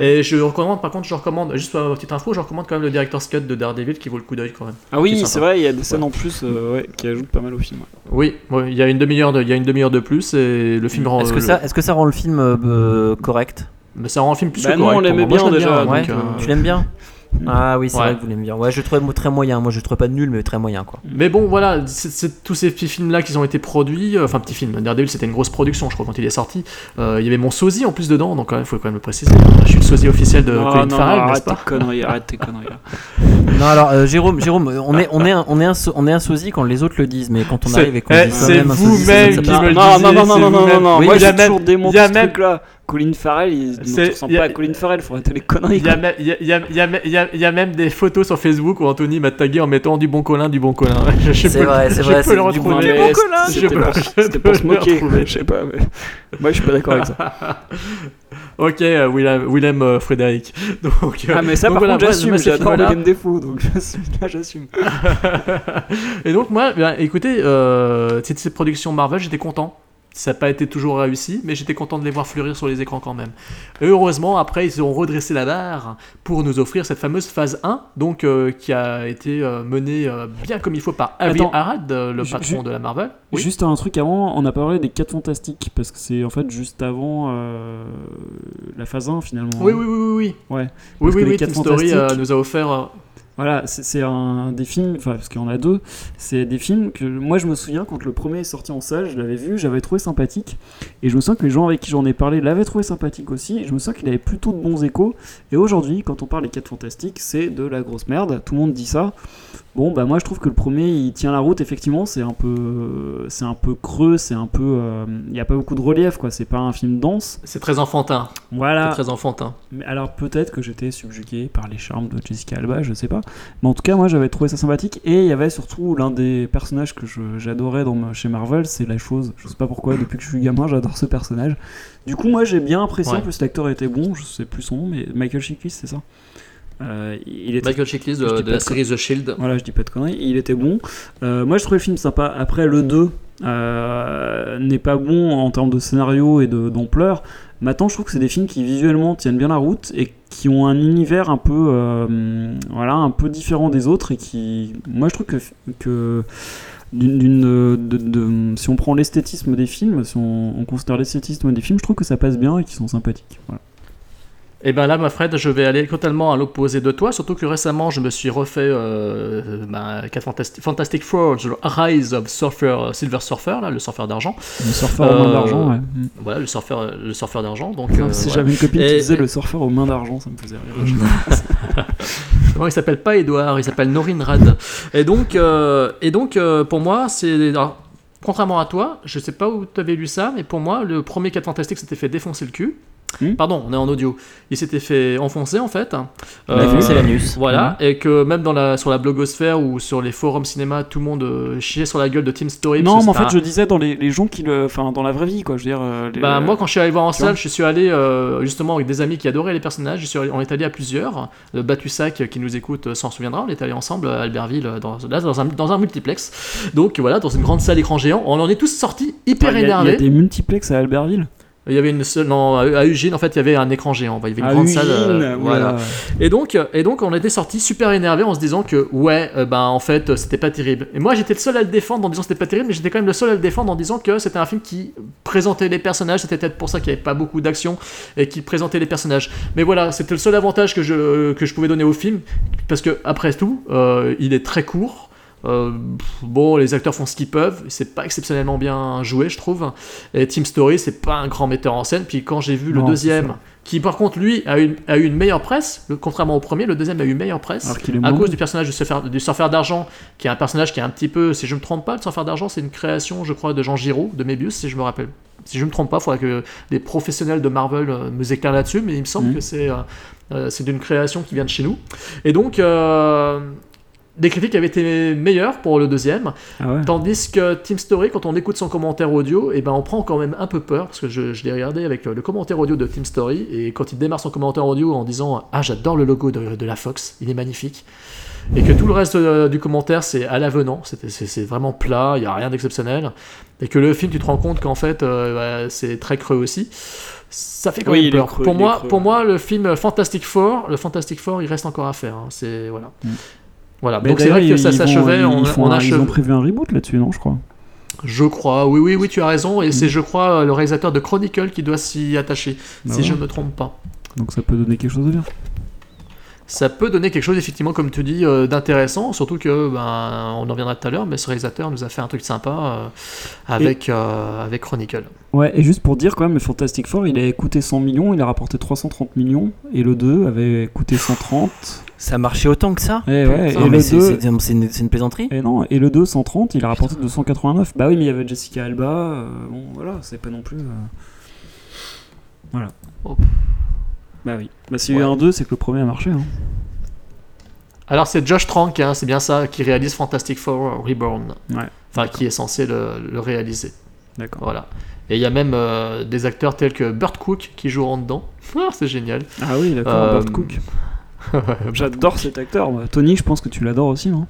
Et je recommande, par contre, je recommande, juste pour petite info, je recommande quand même le Director's Cut de Daredevil qui vaut le coup d'œil quand même. Ah oui, c'est vrai, il y a des scènes en plus qui ajoutent pas mal au film. Oui, il y a une demi-heure de, il y a une demi-heure de plus et le film rend. est-ce que le- ça est-ce que ça rend le film euh, euh, correct? Mais ça rend un film plus Bah que nous, correct on l'aimait bien déjà, ouais donc, donc, euh, tu l'aimes bien? Ah oui c'est Ouais. vrai que vous l'aimez bien ouais je le trouvais très moyen moi je le trouvais pas nul mais très moyen quoi Mais bon, voilà, c'est- tous ces petits films-là qui ont été produits, euh, enfin petits films, Daredevil c'était une grosse production, je crois, quand il est sorti. Euh, il y avait mon sosie en plus dedans, donc il faut quand même le préciser. Je suis le sosie officiel de Non, Colin non, Farrell, non, n'est-ce arrête tes pas conneries, arrête tes conneries. là. non alors euh, Jérôme Jérôme on est on est un, on est un so- on est un sosie quand les autres le disent mais quand on arrive et qu'on eh, dit c'est vous-même qui me le non, non, non, non, non, non, non, non, Oui, moi j'ai toujours a ce truc-là. Colin Farrell, il ne ressemble pas à Colin Farrell, faut arrêter les conneries. Il y, a, quoi. me- il y a- il y a- il y a- il y a- il y a même des photos sur Facebook où Anthony m'a tagué en mettant du bon Colin, du bon Colin. Je, je C'est peux- vrai, c'est je vrai, peux c'est le du bon retrouver. Ouais, bon Colin, c'était je pour, peux- je peux se le moquer, je sais pas. Mais... Moi, je suis pas d'accord avec ça. Ok, euh, Willem, Willem euh, Frédéric. Donc, euh, Ah, mais ça, donc par voilà, contre, moi, j'assume. J'adore films-là- William Defoe, donc j'assume. Là, j'assume. Et donc moi, ben, écoutez, cette production Marvel, j'étais content. Ça n'a pas été toujours réussi, mais j'étais content de les voir fleurir sur les écrans quand même. Et heureusement, après, ils ont redressé la barre pour nous offrir cette fameuse phase 1, donc euh, qui a été euh, menée euh, bien comme il faut par Avi Arad, euh, le patron de la Marvel. Oui. Juste un truc avant, on a parlé des 4 fantastiques, parce que c'est en fait juste avant euh, la phase 1 finalement. Oui, oui, oui, oui, oui. Ouais. Oui, Parce oui, que les oui, Quatre Team Story euh, nous a offert. Voilà, c'est c'est un des films, enfin parce qu'il y en a deux, c'est des films que moi je me souviens quand le premier est sorti en salle, je l'avais vu, j'avais trouvé sympathique, et je me sens que les gens avec qui j'en ai parlé l'avaient trouvé sympathique aussi, et je me sens qu'il avait plutôt de bons échos, et aujourd'hui quand on parle des 4 fantastiques, c'est de la grosse merde, tout le monde dit ça. Bon bah moi je trouve que le premier il tient la route effectivement, c'est un peu c'est un peu creux, c'est un peu euh, il n'y a pas beaucoup de relief quoi, c'est pas un film dense. C'est très enfantin. Voilà. C'est très enfantin. Mais alors peut-être que j'étais subjugué par les charmes de Jessica Alba, je sais pas. Mais en tout cas, moi j'avais trouvé ça sympathique. Et il y avait surtout l'un des personnages que j'adorais dans chez Marvel, c'est la chose. Je sais pas pourquoi, depuis que je suis gamin, j'adore ce personnage. Du coup, moi j'ai bien apprécié. Ouais. En plus, l'acteur était bon, je sais plus son nom, mais Michael Chiklis, c'est ça Euh, Il était Michael Chiklis de, la série The Shield. voilà, je dis pas de conneries. Il était bon. Euh, moi, je trouvais le film sympa. Après, le 2 euh, n'est pas bon en termes de scénario et d'ampleur. Maintenant, je trouve que c'est des films qui visuellement tiennent bien la route et qui ont un univers un peu, voilà, un peu différent des autres et qui, moi, je trouve que, que d'une, d'une- de- de- si on prend l'esthétisme des films, si on, on considère l'esthétisme des films, je trouve que ça passe bien et qu'ils sont sympathiques. Voilà. Et ben là, ma Fred, je vais aller totalement à l'opposé de toi, surtout que récemment, je me suis refait euh, ben, quatre Fantastic, Fantastic Four, The Rise of Surfer, Silver Surfer, là, le surfeur d'argent. Le surfeur aux mains Euh, d'argent, ouais. Voilà, le surfeur, le surfeur d'argent. Donc, Enfin, euh, si voilà. j'avais une copine qui Et- disait le surfeur aux mains d'argent, ça me faisait rire. Non, il s'appelle pas Edouard, il s'appelle Norin Rad. Et donc, euh, et donc euh, pour moi, c'est. Contrairement à toi, je sais pas où tu avais lu ça, mais pour moi, le premier 4 Fantastique s'était fait défoncer le cul. Hmm. Pardon, on est en audio. Il s'était fait enfoncer en fait. On a Euh, vu, c'est l'anus. Voilà, et que même dans la, sur la blogosphère ou sur les forums cinéma, tout le monde euh, chiait sur la gueule de Team Story. Non, mais en fait, je disais dans les, les gens qui le. Enfin, dans la vraie vie, quoi. Je veux dire. euh, les- Bah, moi, quand je suis allé voir en salle, je suis allé euh, justement avec des amis qui adoraient les personnages. Je suis allé- on est allé à plusieurs. Le Batussac euh, qui nous écoute euh, s'en souviendra. On est allé ensemble à Albertville, euh, dans, là, dans un, dans un multiplex. Donc voilà, dans une grande salle écran géant. On en est tous sortis hyper Enfin, il y énervés. a des multiplex à Albertville? Il y avait une seule, non, à Eugene, en fait, il y avait un écran géant. Il y avait une À grande salle. euh, voilà. Et donc, et donc, on était sortis super énervés en se disant que, ouais, euh, ben, en fait, euh, c'était pas terrible. Et moi, j'étais le seul à le défendre en disant que c'était pas terrible, mais j'étais quand même le seul à le défendre en disant que c'était un film qui présentait les personnages. C'était peut-être pour ça qu'il n'y avait pas beaucoup d'action et qui présentait les personnages. Mais voilà, c'était le seul avantage que je, que je pouvais donner au film, parce que, après tout, euh, il est très court. Euh, bon, les acteurs font ce qu'ils peuvent, c'est pas exceptionnellement bien joué, je trouve. Et Team Story, c'est pas un grand metteur en scène. Puis quand j'ai vu le Non, deuxième, qui par contre lui a eu, a eu une meilleure presse, le- contrairement au premier, le deuxième a eu une meilleure presse. À cause du personnage du surfeur, du surfeur d'argent, qui est un personnage qui est un petit peu, si je me trompe pas, le surfeur d'argent, c'est une création, je crois, de Jean Giraud, de Mébius, si je me rappelle. Si je me trompe pas, il faudra que les professionnels de Marvel euh, me éclairent là-dessus, mais il me semble Mhm. que c'est euh, euh, d'une création qui vient de chez nous. Et donc, euh, les critiques avaient été meilleures pour le deuxième. Ah ouais. Tandis que Team Story, quand on écoute son commentaire audio, et ben on prend quand même un peu peur, parce que je, je l'ai regardé avec euh, le commentaire audio de Team Story, et quand il démarre son commentaire audio en disant Ah, j'adore le logo de, de la Fox, il est magnifique. Et que tout le reste euh, du commentaire c'est à l'avenant, c'est vraiment plat, il n'y a rien d'exceptionnel. Et que le film, tu te rends compte qu'en fait, euh, bah, c'est très creux aussi. Ça fait quand Oui, même peur. creux, pour, moi, creux, pour ouais. moi, le film Fantastic Four, le Fantastic Four, il reste encore à faire. hein. C'est voilà. Mm. Voilà. Mais Donc c'est vrai que ça s'achevait. ils On, Ils ont prévu un reboot là-dessus, non, je crois. je crois, oui, oui, oui, tu as raison, et Mm. c'est, je crois, le réalisateur de Chronicle qui doit s'y attacher, Bah si ouais. je ne me trompe pas. Donc ça peut donner quelque chose de bien. Ça peut donner quelque chose, effectivement, comme tu dis, euh, d'intéressant, surtout que, ben, on en reviendra tout à l'heure, mais ce réalisateur nous a fait un truc sympa euh, avec, euh, avec Chronicle. Ouais, et juste pour dire quand même, le Fantastic Four, il a coûté 100 millions, il a rapporté 330 millions, et le 2 avait coûté 130. Ça marchait autant que ça Et ouais, Non, et mais le c'est 2... c'est- c'est une, c'est une plaisanterie Et non, et le 2, 130, il a rapporté 289. Bah oui, mais il y avait Jessica Alba, euh, bon voilà, c'est pas non plus... euh, Bah oui. Bah s'il y a eu Ouais. un 2, c'est que le premier a marché. hein. Alors c'est Josh Trank, hein, c'est bien ça, qui réalise Fantastic Four Reborn. Ouais. Enfin, qui est censé le, le réaliser. D'accord. Voilà. Et il y a même euh, des acteurs tels que Burt Cook qui joueront dedans. Ah, c'est génial. Ah oui, d'accord, Euh, Burt Cook. J'adore cet acteur. moi. Tony, je pense que tu l'adores aussi, non?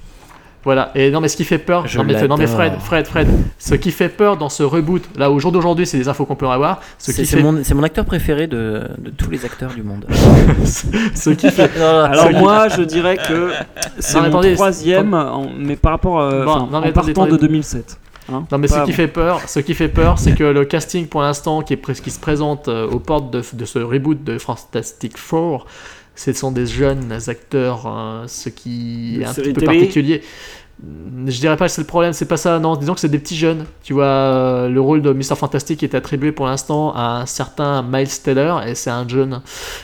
Voilà. Et non, mais ce qui fait peur, Je non mais, non mais Fred. Fred, Fred, ce qui fait peur dans ce reboot, là au jour d'aujourd'hui, c'est des infos qu'on peut avoir. Ce C'est qui c'est fait, mon, c'est mon acteur préféré de, de tous les acteurs du monde. ce qui fait, Alors Ce qui- moi, je dirais que c'est Non, mais mon attendez, troisième, en- mais par rapport, euh, Bon, enfin, non, mais en attendez, partant attendez. de 2007. Hein. Non mais ce qui fait peur, ce qui fait peur, c'est que le casting pour l'instant qui est qui se présente euh, aux portes de, de ce reboot de Fantastic Four, ce sont des jeunes acteurs, hein, ce qui est un petit peu télé. particulier. Je dirais pas que c'est le problème, c'est pas ça, non, disons que c'est des petits jeunes. Tu vois, euh, le rôle de Mr. Fantastic est attribué pour l'instant à un certain Miles Teller, et c'est un jeune.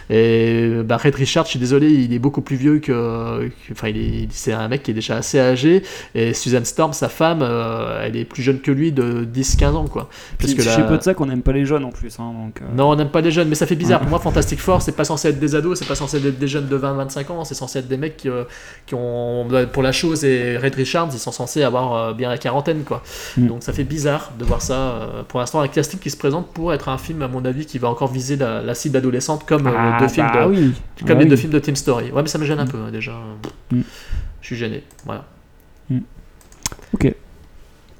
Et bah, Red Richard, je suis désolé, il est beaucoup plus vieux que. Enfin, il est- c'est un mec qui est déjà assez âgé, et Susan Storm, sa femme, euh, elle est plus jeune que lui de 10-15 ans, quoi. Parce que chez la- peu de ça qu'on n'aime pas les jeunes en plus. hein, donc, euh, Non, on n'aime pas les jeunes, mais ça fait bizarre. Pour moi, Fantastic Four, c'est pas censé être des ados, c'est pas censé être des jeunes de 20-25 ans, c'est censé être des mecs qui, euh, qui ont. Pour la chose, et Red Richards, ils sont censés avoir euh, bien la quarantaine, quoi. Mm. Donc ça fait bizarre de voir ça. euh, pour l'instant, un casting qui se présente pour être un film, à mon avis, qui va encore viser la, la cible adolescente, comme euh, ah, les deux films bah de. oui. Comme Ah les oui. deux films de Team Story. Ouais, mais ça me gêne un peu, hein, déjà. Mm. Je suis gêné. Voilà. Ok.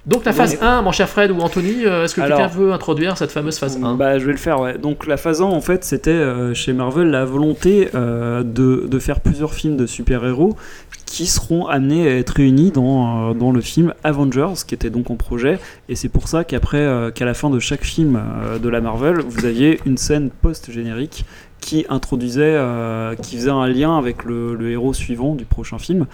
Donc la phase 1, mon cher Fred ou Anthony, euh, est-ce que quelqu'un veut introduire cette fameuse phase 1 Bah, je vais le faire, ouais. Donc, la phase 1, en fait, c'était euh, chez Marvel la volonté euh, de, de faire plusieurs films de super-héros qui seront amenés à être réunis dans, euh, dans le film Avengers, qui était donc en projet. Et c'est pour ça qu'après, qu'à la fin de chaque film de la Marvel, vous aviez une scène post-générique qui introduisait, qui faisait un lien avec le, le héros suivant du prochain film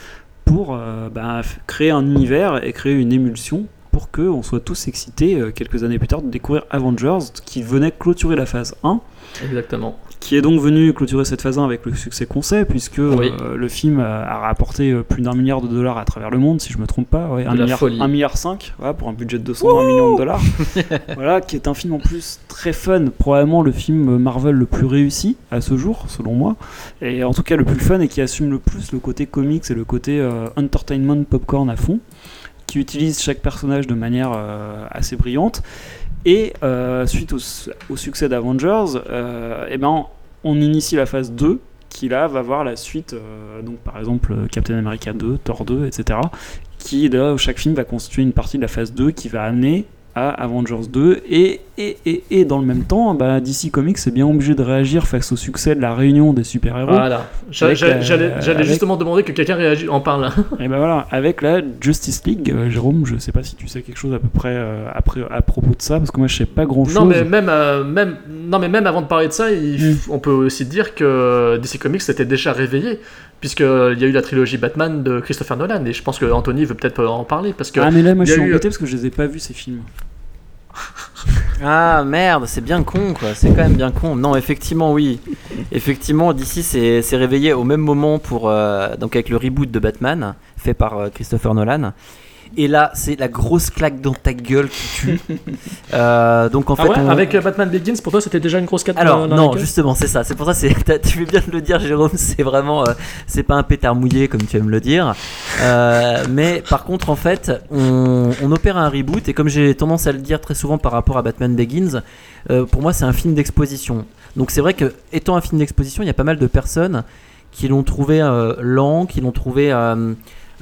pour bah, créer un univers et créer une émulsion pour qu'on soit tous excités euh, quelques années plus tard de découvrir Avengers qui venait clôturer la phase 1 Exactement. qui est donc venu clôturer cette phase 1 avec le succès qu'on sait, puisque Oui. euh, le film a, a rapporté euh, plus d'un milliard de dollars à travers le monde, si je me trompe pas, ouais, un milliard, un milliard 5, voilà, pour un budget de 220 millions de dollars. voilà, qui est un film en plus très fun, probablement le film Marvel le plus réussi à ce jour, selon moi, et en tout cas le plus fun et qui assume le plus le côté comics et le côté euh, entertainment popcorn à fond, qui utilise chaque personnage de manière euh, assez brillante. Et euh, suite au, su- au succès d'Avengers, euh, eh ben, on initie la phase 2 qui là va voir la suite, donc par exemple Captain America 2, Thor 2, etc. Qui là, où chaque film va constituer une partie de la phase 2 qui va amener à Avengers 2 et, et, et, et dans le même temps, bah, DC Comics est bien obligé de réagir face au succès de la réunion des super-héros. Voilà. J'allais justement demander que quelqu'un réagisse, en parle. Et ben voilà, avec la Justice League, euh, Jérôme, je sais pas si tu sais quelque chose à peu près euh, après, à propos de ça, parce que moi je sais pas grand chose. Non mais même, euh, même, non mais même avant de parler de ça, il- Mm. on peut aussi dire que DC Comics s'était déjà réveillé, puisqu'il y a eu la trilogie Batman de Christopher Nolan, et je pense que Anthony veut peut-être en parler, parce que Ah mais là moi je suis eu- embêté parce que je les ai pas vus ces films. Ah merde, c'est bien con quoi, c'est quand même bien con. Non, effectivement, oui. Effectivement, DC s'est réveillé au même moment pour. euh, donc avec le reboot de Batman, fait par euh, Christopher Nolan. Et là, c'est la grosse claque dans ta gueule qui tue. Euh, donc en Ah fait. ouais, on- avec euh, Batman Begins, pour toi c'était déjà une grosse 4 Alors non, justement, c'est ça. C'est pour ça, t'as- tu fais bien de le dire, Jérôme. C'est vraiment, euh, c'est pas un pétard mouillé comme tu aimes le dire. Euh, mais par contre, en fait, on, on opère un reboot et comme j'ai tendance à le dire très souvent par rapport à Batman Begins, pour moi, c'est un film d'exposition. Donc c'est vrai que étant un film d'exposition, il y a pas mal de personnes qui l'ont trouvé lent, qui l'ont trouvé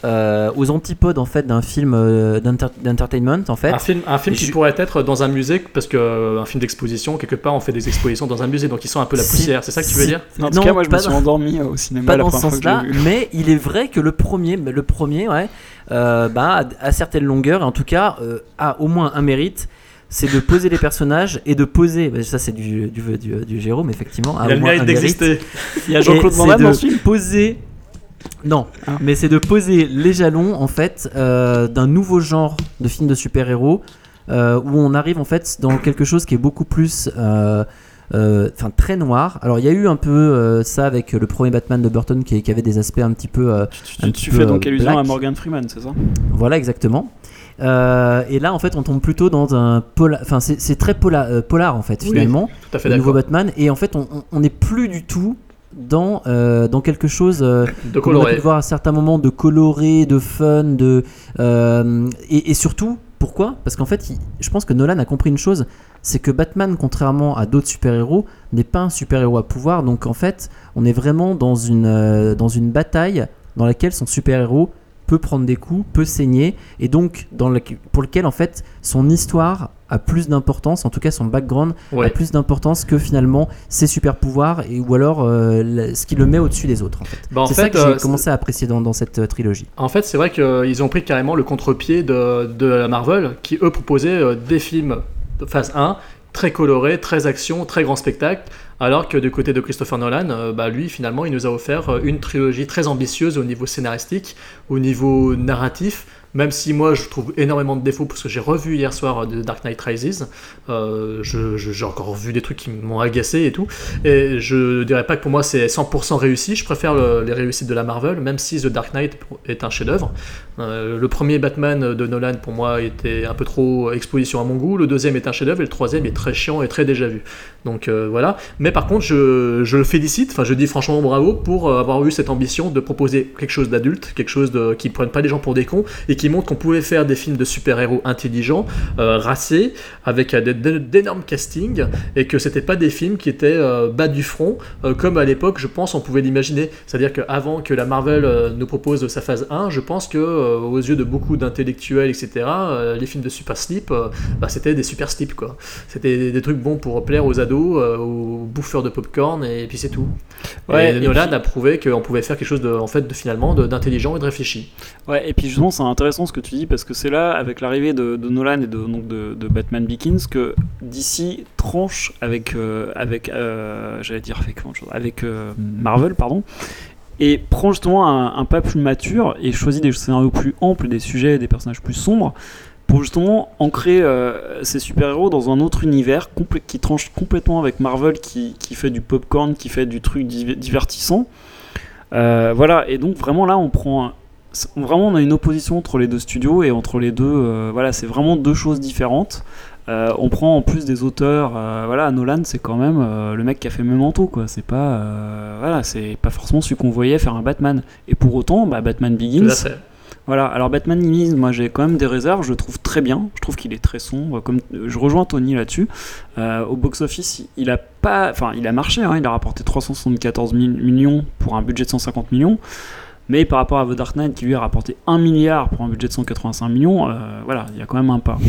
euh, aux antipodes en fait d'un film euh, d'enter- d'entertainment en fait. Un film, un film Et qui je- pourrait être dans un musée, parce que euh, un film d'exposition, quelque part on fait des expositions dans un musée, donc ils sont un peu la Si- poussière, c'est ça que tu veux si- dire En tout Non, cas moi je me suis dans- endormi euh, au cinéma pas la dans ce sens-là, mais il est vrai que le premier, le premier, ouais, euh, bah, à, à certaines longueurs, et en tout cas, euh, a au moins un mérite, c'est de poser les personnages et de poser. bah, ça, c'est du, du, du, du Jérôme, effectivement. a Il a le mérite d'exister. Il y a Jean-Claude Van Damme de dans ce film Poser. Non, Ah. mais c'est de poser les jalons en fait euh, d'un nouveau genre de film de super-héros euh, où on arrive en fait dans quelque chose qui est beaucoup plus, euh, euh, enfin très noir. Alors il y a eu un peu euh, ça avec le premier Batman de Burton qui, qui avait des aspects un petit peu, euh, Tu, un tu petit fais peu, donc allusion black. à Morgan Freeman, c'est ça? Voilà exactement. Euh, et là, en fait, on tombe plutôt dans un polar. Enfin, c'est c'est très pola- euh, polar, en fait, Oui, finalement, Tout à fait le nouveau. Batman. Et en fait, on n'est plus du tout dans, euh, dans quelque chose. euh, De comme on a pu coloré. voir à certains moments de coloré, de fun, de euh, et, et surtout pourquoi? Parce qu'en fait, il- je pense que Nolan a compris une chose, c'est que Batman, contrairement à d'autres super-héros, n'est pas un super-héros à pouvoir. Donc en fait, on est vraiment dans une dans une bataille dans laquelle son super-héros peut prendre des coups, peut saigner, et donc dans le- pour lequel en fait son histoire a plus d'importance, en tout cas son background a plus d'importance que finalement ses super pouvoirs et ou alors euh, ce qui le met au-dessus des autres en fait. Bah, c'est ça que j'ai euh, commencé à apprécier dans, dans cette euh, trilogie. En fait, c'est vrai qu'ils ont pris carrément le contre-pied de, de la Marvel, qui eux proposaient des films de phase 1, très colorés, très action, très grand spectacle, alors que du côté de Christopher Nolan, euh, bah, lui, finalement, il nous a offert euh, une trilogie très ambitieuse au niveau scénaristique, au niveau narratif, même si moi je trouve énormément de défauts parce que j'ai revu hier soir euh, The Dark Knight Rises, j'ai encore vu des trucs qui m'ont agacé et tout, et je dirais pas que pour moi c'est 100% réussi, je préfère le- les réussites de la Marvel, même si The Dark Knight est un chef-d'œuvre. Euh, le premier Batman de Nolan pour moi était un peu trop exposition à mon goût, le deuxième est un chef-d'œuvre et le troisième est très chiant et très déjà vu. Donc euh, voilà. Mais par contre, je, le félicite, enfin je dis franchement bravo pour euh, avoir eu cette ambition de proposer quelque chose d'adulte, quelque chose qui ne prenne pas les gens pour des cons et qui montre qu'on pouvait faire des films de super-héros intelligents, euh, racés, avec d'énormes castings et que c'était pas des films qui étaient bas du front comme à l'époque, je pense, on pouvait l'imaginer. C'est-à-dire qu'avant que la Marvel nous propose sa phase 1, je pense que euh, aux yeux de beaucoup d'intellectuels, etc., euh, les films de super slip, euh, bah, c'était des super slips quoi. C'était des, trucs bons pour plaire aux ados, aux bouffeurs de popcorn et puis c'est tout. Ouais, et et Nolan puis- a prouvé qu'on pouvait faire quelque chose de, en fait, de, finalement, de- d'intelligent et de réfléchi. Ouais, et puis justement, c'est intéressant ce que tu dis parce que c'est là, avec l'arrivée de, de Nolan et de, donc de, de Batman Begins, que DC tranche avec, avec j'allais dire avec, avec Marvel, pardon, et prend justement un, un pas plus mature et choisit des scénarios plus amples, des sujets, des personnages plus sombres pour justement ancrer euh, ces super-héros dans un autre univers qui tranche complètement avec Marvel qui, fait du popcorn, qui fait du truc div- divertissant. Euh, voilà, et donc vraiment là on prend vraiment on a une opposition entre les deux studios et entre les deux euh, voilà c'est vraiment deux choses différentes Euh, on prend en plus des auteurs euh, voilà Nolan c'est quand même euh, le mec qui a fait Memento quoi. C'est pas voilà c'est pas forcément celui qu'on voyait faire un Batman. Et pour autant bah, Batman Begins voilà, alors Batman Begins, moi j'ai quand même des réserves, je le trouve très bien, je trouve qu'il est très sombre, comme je rejoins Tony là-dessus. Euh, au box-office, il- il a pas, enfin il a marché, hein, il a rapporté 374 mi- millions pour un budget de 150 millions, mais par rapport à The Dark Knight qui lui a rapporté 1 milliard pour un budget de 185 millions, euh, voilà, il y a quand même un pas.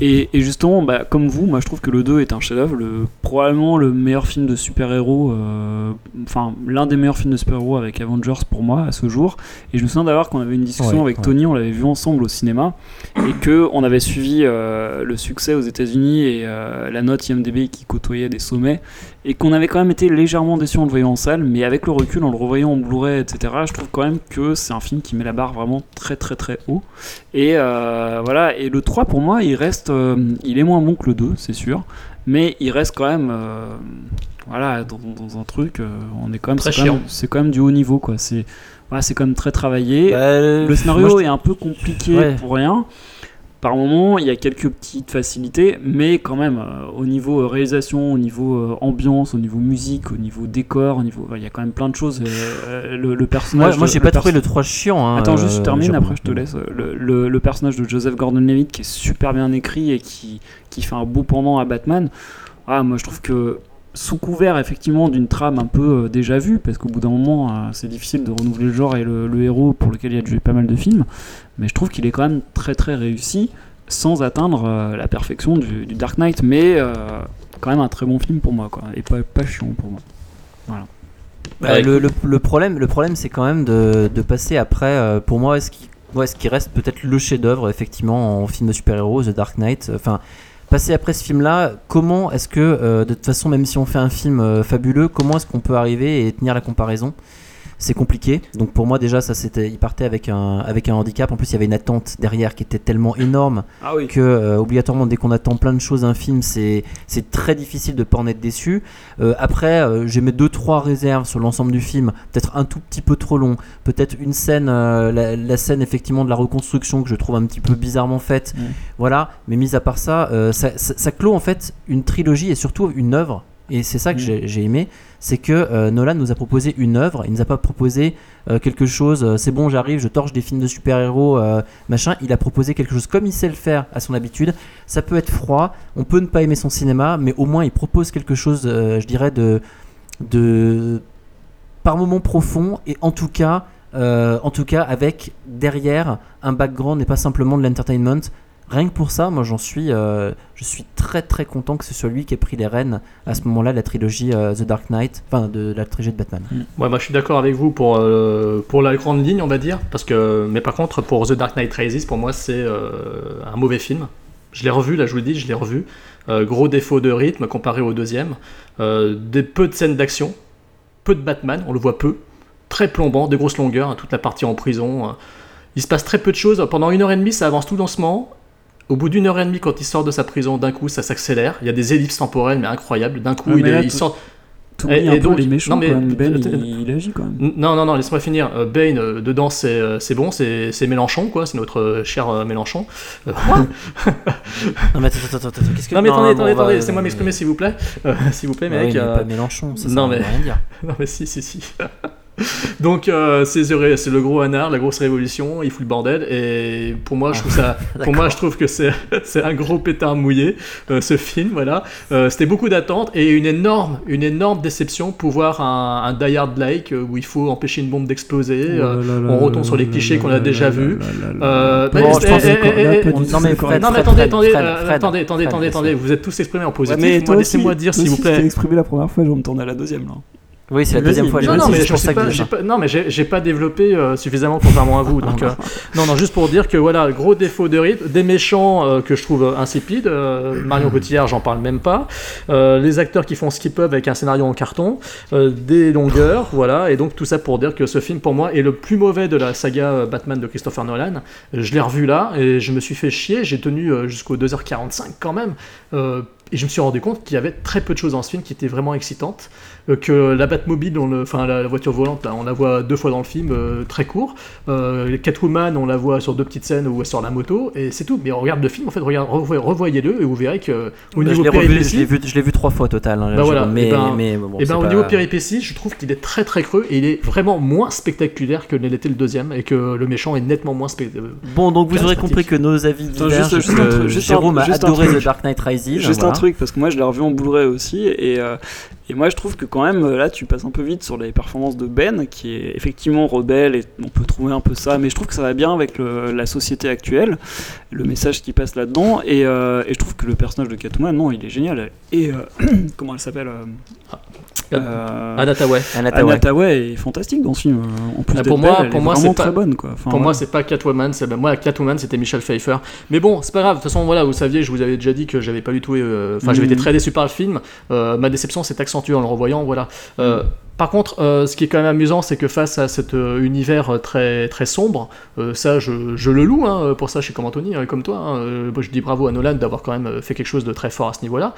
Et, et justement, bah, comme vous, moi je trouve que le 2 est un chef-d'œuvre, le- probablement le meilleur film de super-héros, euh, enfin l'un des meilleurs films de super-héros avec Avengers pour moi à ce jour. Et je me souviens d'avoir qu'on avait une discussion Ouais, avec ouais. Tony, on l'avait vu ensemble au cinéma, et que on avait suivi euh, le succès aux États-Unis et la note IMDb qui côtoyait des sommets, et qu'on avait quand même été légèrement déçus en le voyant en salle, mais avec le recul, en le revoyant en Blu-ray, etc., je trouve quand même que c'est un film qui met la barre vraiment très très très haut. Et euh, voilà, et le 3 pour moi, il reste, euh, il est moins bon que le 2, c'est sûr, mais il reste quand même, euh, voilà, dans, dans un truc, on est quand même, Très c'est quand même, chiant. c'est quand même du haut niveau, quoi. C'est, voilà, c'est quand même très travaillé. Bah, Le scénario moi, je- est un peu compliqué Ouais. pour rien. Par moment, il y a quelques petites facilités, mais quand même, euh, au niveau euh, réalisation, au niveau euh, ambiance, au niveau musique, au niveau décor, au niveau, il y a quand même plein de choses. euh, le, le personnage. moi, moi, j'ai pas trouvé le 3 chiant. hein, Attends, juste je termine, après je te laisse. Le, le- le personnage de Joseph Gordon-Levitt qui est super bien écrit et qui, qui fait un beau pendant à Batman. Ah, moi je trouve que sous couvert effectivement d'une trame un peu euh, déjà vue, parce qu'au bout d'un moment euh, c'est difficile de renouveler le genre et le, le héros pour lequel il y a déjà eu pas mal de films, mais je trouve qu'il est quand même très très réussi sans atteindre euh, la perfection du, du Dark Knight, mais euh, quand même un très bon film pour moi, quoi, et pas, pas chiant pour moi. Bah, le, le- le problème, le problème c'est quand même de, de passer après. euh, pour moi, ce qui, ouais, ce qui reste peut-être le chef-d'œuvre, effectivement, en film de super-héros, The Dark Knight. Enfin, passer après ce film-là, comment est-ce que, euh, de toute façon, même si on fait un film euh, fabuleux, comment est-ce qu'on peut arriver et tenir la comparaison? C'est compliqué. Donc pour moi déjà ça c'était, il partait avec un avec un handicap. En plus il y avait une attente derrière qui était tellement énorme Ah oui. que euh, obligatoirement dès qu'on attend plein de choses d'un film c'est c'est très difficile de pas en être déçu Euh, après euh, j'ai mes deux trois réserves sur l'ensemble du film peut-être un tout petit peu trop long peut-être une scène la, la scène effectivement de la reconstruction que je trouve un petit peu bizarrement faite Mm. voilà mais mis à part ça, ça, ça ça clôt en fait une trilogie et surtout une œuvre et c'est ça que Mm. j'ai- aimé c'est que euh, Nolan nous a proposé une œuvre il nous a pas proposé euh, quelque chose euh, c'est bon j'arrive je torche des films de super-héros machin, il a proposé quelque chose comme il sait le faire à son habitude. Ça peut être froid, on peut ne pas aimer son cinéma, mais au moins il propose quelque chose, je dirais, de, de par moments profond et en tout cas, en tout cas avec derrière un background et pas simplement de l'entertainment. Rien que pour ça, moi j'en suis, euh, je suis très très content que ce soit lui qui ait pris les rênes à ce moment-là de la trilogie euh, The Dark Knight, enfin de la trilogie de Batman. Ouais, moi je suis d'accord avec vous pour, euh, pour la grande ligne, on va dire. Parce que, mais par contre, pour The Dark Knight Rises, pour moi, c'est un mauvais film. Je l'ai revu, là je vous le dis, je l'ai revu. Gros défaut de rythme comparé au deuxième. Peu de scènes d'action, peu de Batman, on le voit peu. Très plombant, des grosses longueurs, hein, toute la partie en prison. Il se passe très peu de choses. Pendant une heure et demie, ça avance tout doucement. Au bout d'une heure et demie, quand il sort de sa prison, d'un coup, ça s'accélère. Il y a des ellipses temporelles, mais incroyables. D'un coup, Ouais, il, est- là, il tout- sort. Et- un et peu donc- les méchants non, mais- quand même. Ben, il, il agit quand même. Non, non, non, laisse-moi finir. Euh, Bane, euh, dedans, c'est euh, c'est bon, c'est c'est Mélenchon, quoi. C'est notre euh, cher euh, Mélenchon. Non mais attends, attends, attends, qu'est-ce que non, mais attendez, bon, attendez, va- attendez, laissez-moi m'exprimer, s'il vous plaît. Euh, s'il vous plaît, Bah mec. euh, pas Mélenchon, ça, ça non, mais- rien dire. Non, mais si, si, si. Donc, euh, c'est le gros anard, la grosse révolution, il fout le bordel. Et pour moi, je trouve ça. pour moi, je trouve que c'est un gros pétard mouillé, euh, ce film, voilà. Euh, C'était beaucoup d'attentes et une énorme, une énorme déception pour voir un, un Die Hard-like euh, où il faut empêcher une bombe d'exploser. euh, on retombe sur les clichés qu'on a déjà vus. Euh, eh, eh, eh, non, mais attendez, Fred, attendez, Fred, euh, Fred, attendez, attendez, Fred, attendez, vous êtes tous exprimés en Ouais, positif. laissez-moi dire, s'il vous aussi, tu t'es plaît. exprimé la première fois, je vais me tourner à la deuxième là. Oui, c'est la deuxième fois. Non, mais je sais pas, non, mais j'ai pas développé euh, suffisamment contrairement à vous. Donc, euh, non, non, juste pour dire que voilà, gros défaut de rythme, des méchants euh, que je trouve euh, insipides. Marion Cotillard, j'en parle même pas. Les acteurs qui font ce qu'ils peuvent avec un scénario en carton, des longueurs, voilà. Et donc tout ça pour dire que ce film, pour moi, est le plus mauvais de la saga Batman de Christopher Nolan. Je l'ai revu là et je me suis fait chier. J'ai tenu jusqu'aux 2h45 quand même. Et je me suis rendu compte qu'il y avait très peu de choses dans ce film qui étaient vraiment excitantes. Euh, que la Batmobile, on le- enfin la, la voiture volante, là, on la voit deux fois dans le film, euh, très court. Euh, Catwoman, on la voit sur deux petites scènes où elle sort la moto, et c'est tout. Mais on regarde le film, en fait, regarde, revoy- revoyez-le et vous verrez que au Bah, niveau je l'ai revu, je l'ai vu, je l'ai vu trois fois au total. hein, Bah voilà, mais, et ben- mais bon, et c'est ben, au pas- niveau péripéties, je trouve qu'il est très très creux et il est vraiment moins spectaculaire que l'était le deuxième et que le méchant est nettement moins spectaculaire. Bon, donc vous aurez compris que nos avis divergent. juste- juste que un truc, juste Jérôme a adoré. The Dark Knight Rises. Juste voilà. un truc, parce que moi je l'ai revu en Blu-ray aussi, et, euh, et moi je trouve que quand même là tu passes un peu vite sur les performances de Ben, qui est effectivement rebelle, et on peut trouver un peu ça, mais je trouve que ça va bien avec le- la société actuelle, le message qui passe là-dedans, et, euh, et je trouve que le personnage de Catwoman, non, il est génial. Et euh, comment elle s'appelle euh, euh, Anna Tawai. Tawai est fantastique dans ce film. euh, En plus Ah, pour moi- belle, elle pour moi, c'est pas- très bonne quoi. Enfin, Pour moi, c'est pas Catwoman, c'est ben, moi Catwoman, c'était Michel Pfeiffer. Mais bon, c'est pas grave. De toute façon, voilà, vous saviez, je vous avais déjà dit que j'avais pas du tout, euh, enfin, j'avais Mhm. été très déçu par le film. Euh, ma déception s'est en le revoyant, voilà. Euh, Par contre, euh, ce qui est quand même amusant, c'est que face à cet euh, univers très très sombre, euh, ça, je, je le loue. hein, pour ça, je suis comme Anthony, hein, comme toi. hein. Je dis bravo à Nolan d'avoir quand même fait quelque chose de très fort à ce niveau-là.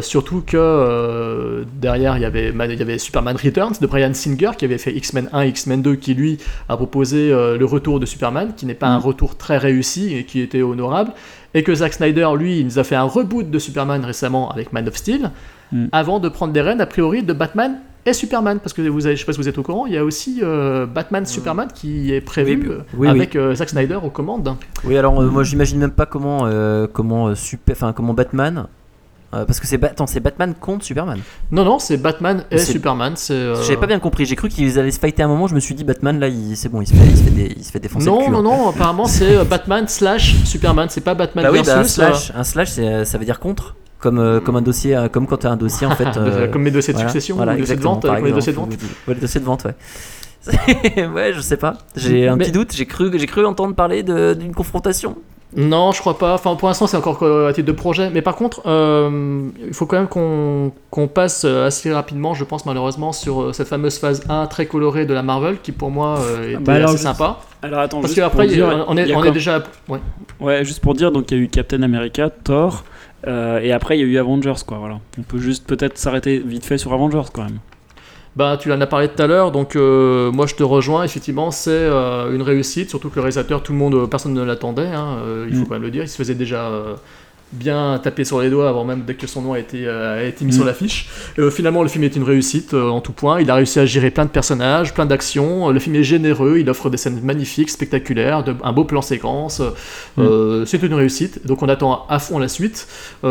Surtout que derrière, il y avait il y avait Superman Returns de Brian Singer qui avait fait X-Men 1 et X-Men 2, qui lui a proposé le retour de Superman, qui n'est pas un Mm. retour très réussi et qui était honorable, et que Zack Snyder, lui, il nous a fait un reboot de Superman récemment avec Man of Steel, Mm. avant de prendre des rênes, a priori, de Batman et Superman, parce que vous avez, je sais pas si vous êtes au courant, il y a aussi euh, Batman Superman qui est prévu Oui, euh, oui, avec euh, Zack Snyder aux commandes. Oui, alors euh, moi j'imagine même pas comment, euh, comment, euh, super, enfin comment Batman. euh, parce que c'est Batman contre Superman. Non, non, c'est Batman et Superman. Euh, J'avais pas bien compris. J'ai cru qu'ils allaient se fighter un moment. Je me suis dit Batman là, il- c'est bon, il se fait, il se fait, dé- il se fait défoncer. le Non, cul, non, hein. non, apparemment c'est euh, Batman slash Superman, c'est pas Batman Bah oui, versus. bah, un euh, slash, un slash, euh, ça veut dire contre. Comme, euh, comme un dossier, euh, comme quand tu as un dossier en fait. euh, comme mes dossiers de voilà, succession voilà, ou dossiers de exactement, vente, par comme les dossiers de vente. Ouais, les dossiers de vente, ouais. ouais, je sais pas. J'ai un Mais- petit doute. J'ai cru, j'ai cru entendre parler d'une confrontation. Non, je crois pas. Enfin, pour l'instant, c'est encore à titre de projet. Mais par contre, euh, il faut quand même qu'on qu'on passe assez rapidement, je pense malheureusement, sur cette fameuse phase 1 très colorée de la Marvel, qui pour moi euh, était Bah alors, assez je- sympa. Alors attends, Parce juste qu'après, on est, on est déjà. Ouais. Ouais, juste pour dire, donc il y a eu Captain America, Thor, euh, et après il y a eu Avengers, quoi. Voilà. On peut juste peut-être s'arrêter vite fait sur Avengers, quand même. Bah, tu en as parlé tout à l'heure, donc euh, moi je te rejoins. Effectivement, c'est euh, une réussite, surtout que le réalisateur, tout le monde, personne ne l'attendait. hein, il faut Mm. quand même le dire. Il se faisait déjà bien taper sur les doigts avant même dès que son nom a été, euh, a été mis Mm. sur l'affiche. Euh, finalement, le film est une réussite euh, en tout point. Il a réussi à gérer plein de personnages, plein d'actions. Le film est généreux. Il offre des scènes magnifiques, spectaculaires, de- un beau plan séquence. Euh, C'est une réussite. Donc on attend à fond la suite.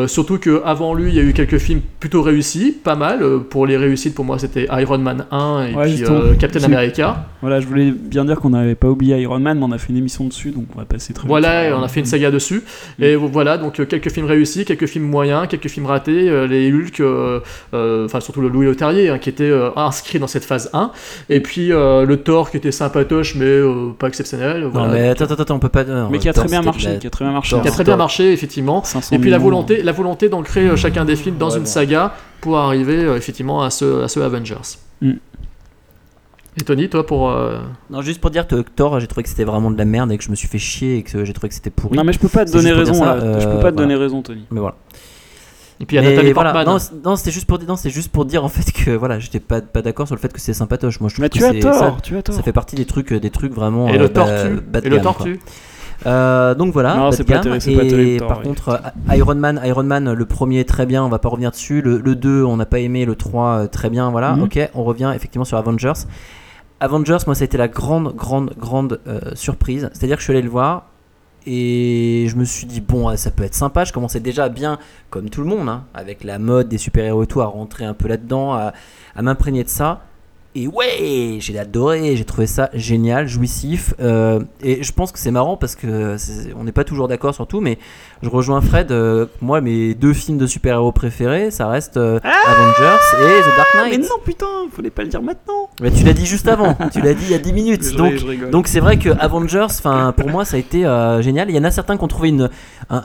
Surtout que avant lui, il y a eu quelques films plutôt réussis, pas mal. Pour les réussites, pour moi, c'était Iron Man 1 et Ouais, puis Captain America. Voilà, je voulais bien dire qu'on n'avait pas oublié Iron Man, mais on a fait une émission dessus, donc on va passer très Voilà, vite. et on a fait une saga dessus. Et voilà, donc quelques films réussis, quelques films moyens, quelques films ratés. euh, les Hulk, euh, euh, enfin surtout le Louis Leterrier, hein, qui était euh, inscrit dans cette phase 1. Et puis euh, le Thor, qui était sympatoche, mais euh, pas exceptionnel. Voilà. Non, mais attends, attends, attends, on peut pas. non, Mais qui a Thor, très bien c'était marché, la- qui a très bien marché. Thor, qui a très bien marché, effectivement. 500 Et puis la volonté, la volonté d'ancrer chacun des films dans Ouais, une bon. saga pour arriver euh, effectivement à ce, à ce Avengers. Mm. Et Tony, toi pour. euh, Non, juste pour dire que Thor, j'ai trouvé que c'était vraiment de la merde et que je me suis fait chier et que j'ai trouvé que c'était pourri. Non, mais je peux pas te donner raison là. je peux euh, pas te donner raison, Tony. Mais voilà. Et puis il y a Mais Nathalie voilà, Portman. non, c'est- non, c'était juste pour dire, non, c'est juste pour dire en fait que voilà, j'étais pas, pas d'accord sur le fait que c'est sympatoche. Moi, je trouve Mais que tu as c'est- tort, ça, tu as tort. ça fait partie des trucs, des trucs vraiment. et euh, le bas- tortue. bas de et le tortue. Euh, donc voilà, Non, pas terrible, et terrible, par oui. contre, euh, Iron Man, Iron Man, le premier très bien, on va pas revenir dessus. Le, le 2, on n'a pas aimé. Le 3, euh, très bien. Voilà, Mhm. ok. On revient effectivement sur Avengers. Avengers, moi, ça a été la grande, grande, grande euh, surprise. C'est-à-dire que je suis allé le voir et je me suis dit bon, ça peut être sympa. Je commençais déjà bien, comme tout le monde, hein, avec la mode des super-héros et tout, à rentrer un peu là-dedans, à m'imprégner de ça. Et ouais, j'ai adoré, j'ai trouvé ça génial, jouissif. euh, et je pense que c'est marrant parce que on n'est pas toujours d'accord sur tout, mais je rejoins Fred. euh, moi, mes deux films de super-héros préférés, ça reste euh, Avengers et The Dark Ah, Mais Knight. non, putain, fallait pas le dire maintenant. Mais tu l'as dit juste avant, tu l'as dit il y a 10 minutes. Je- Donc, c'est vrai que Avengers, enfin pour moi ça a été génial. Il y en a certains qui ont trouvé une, un,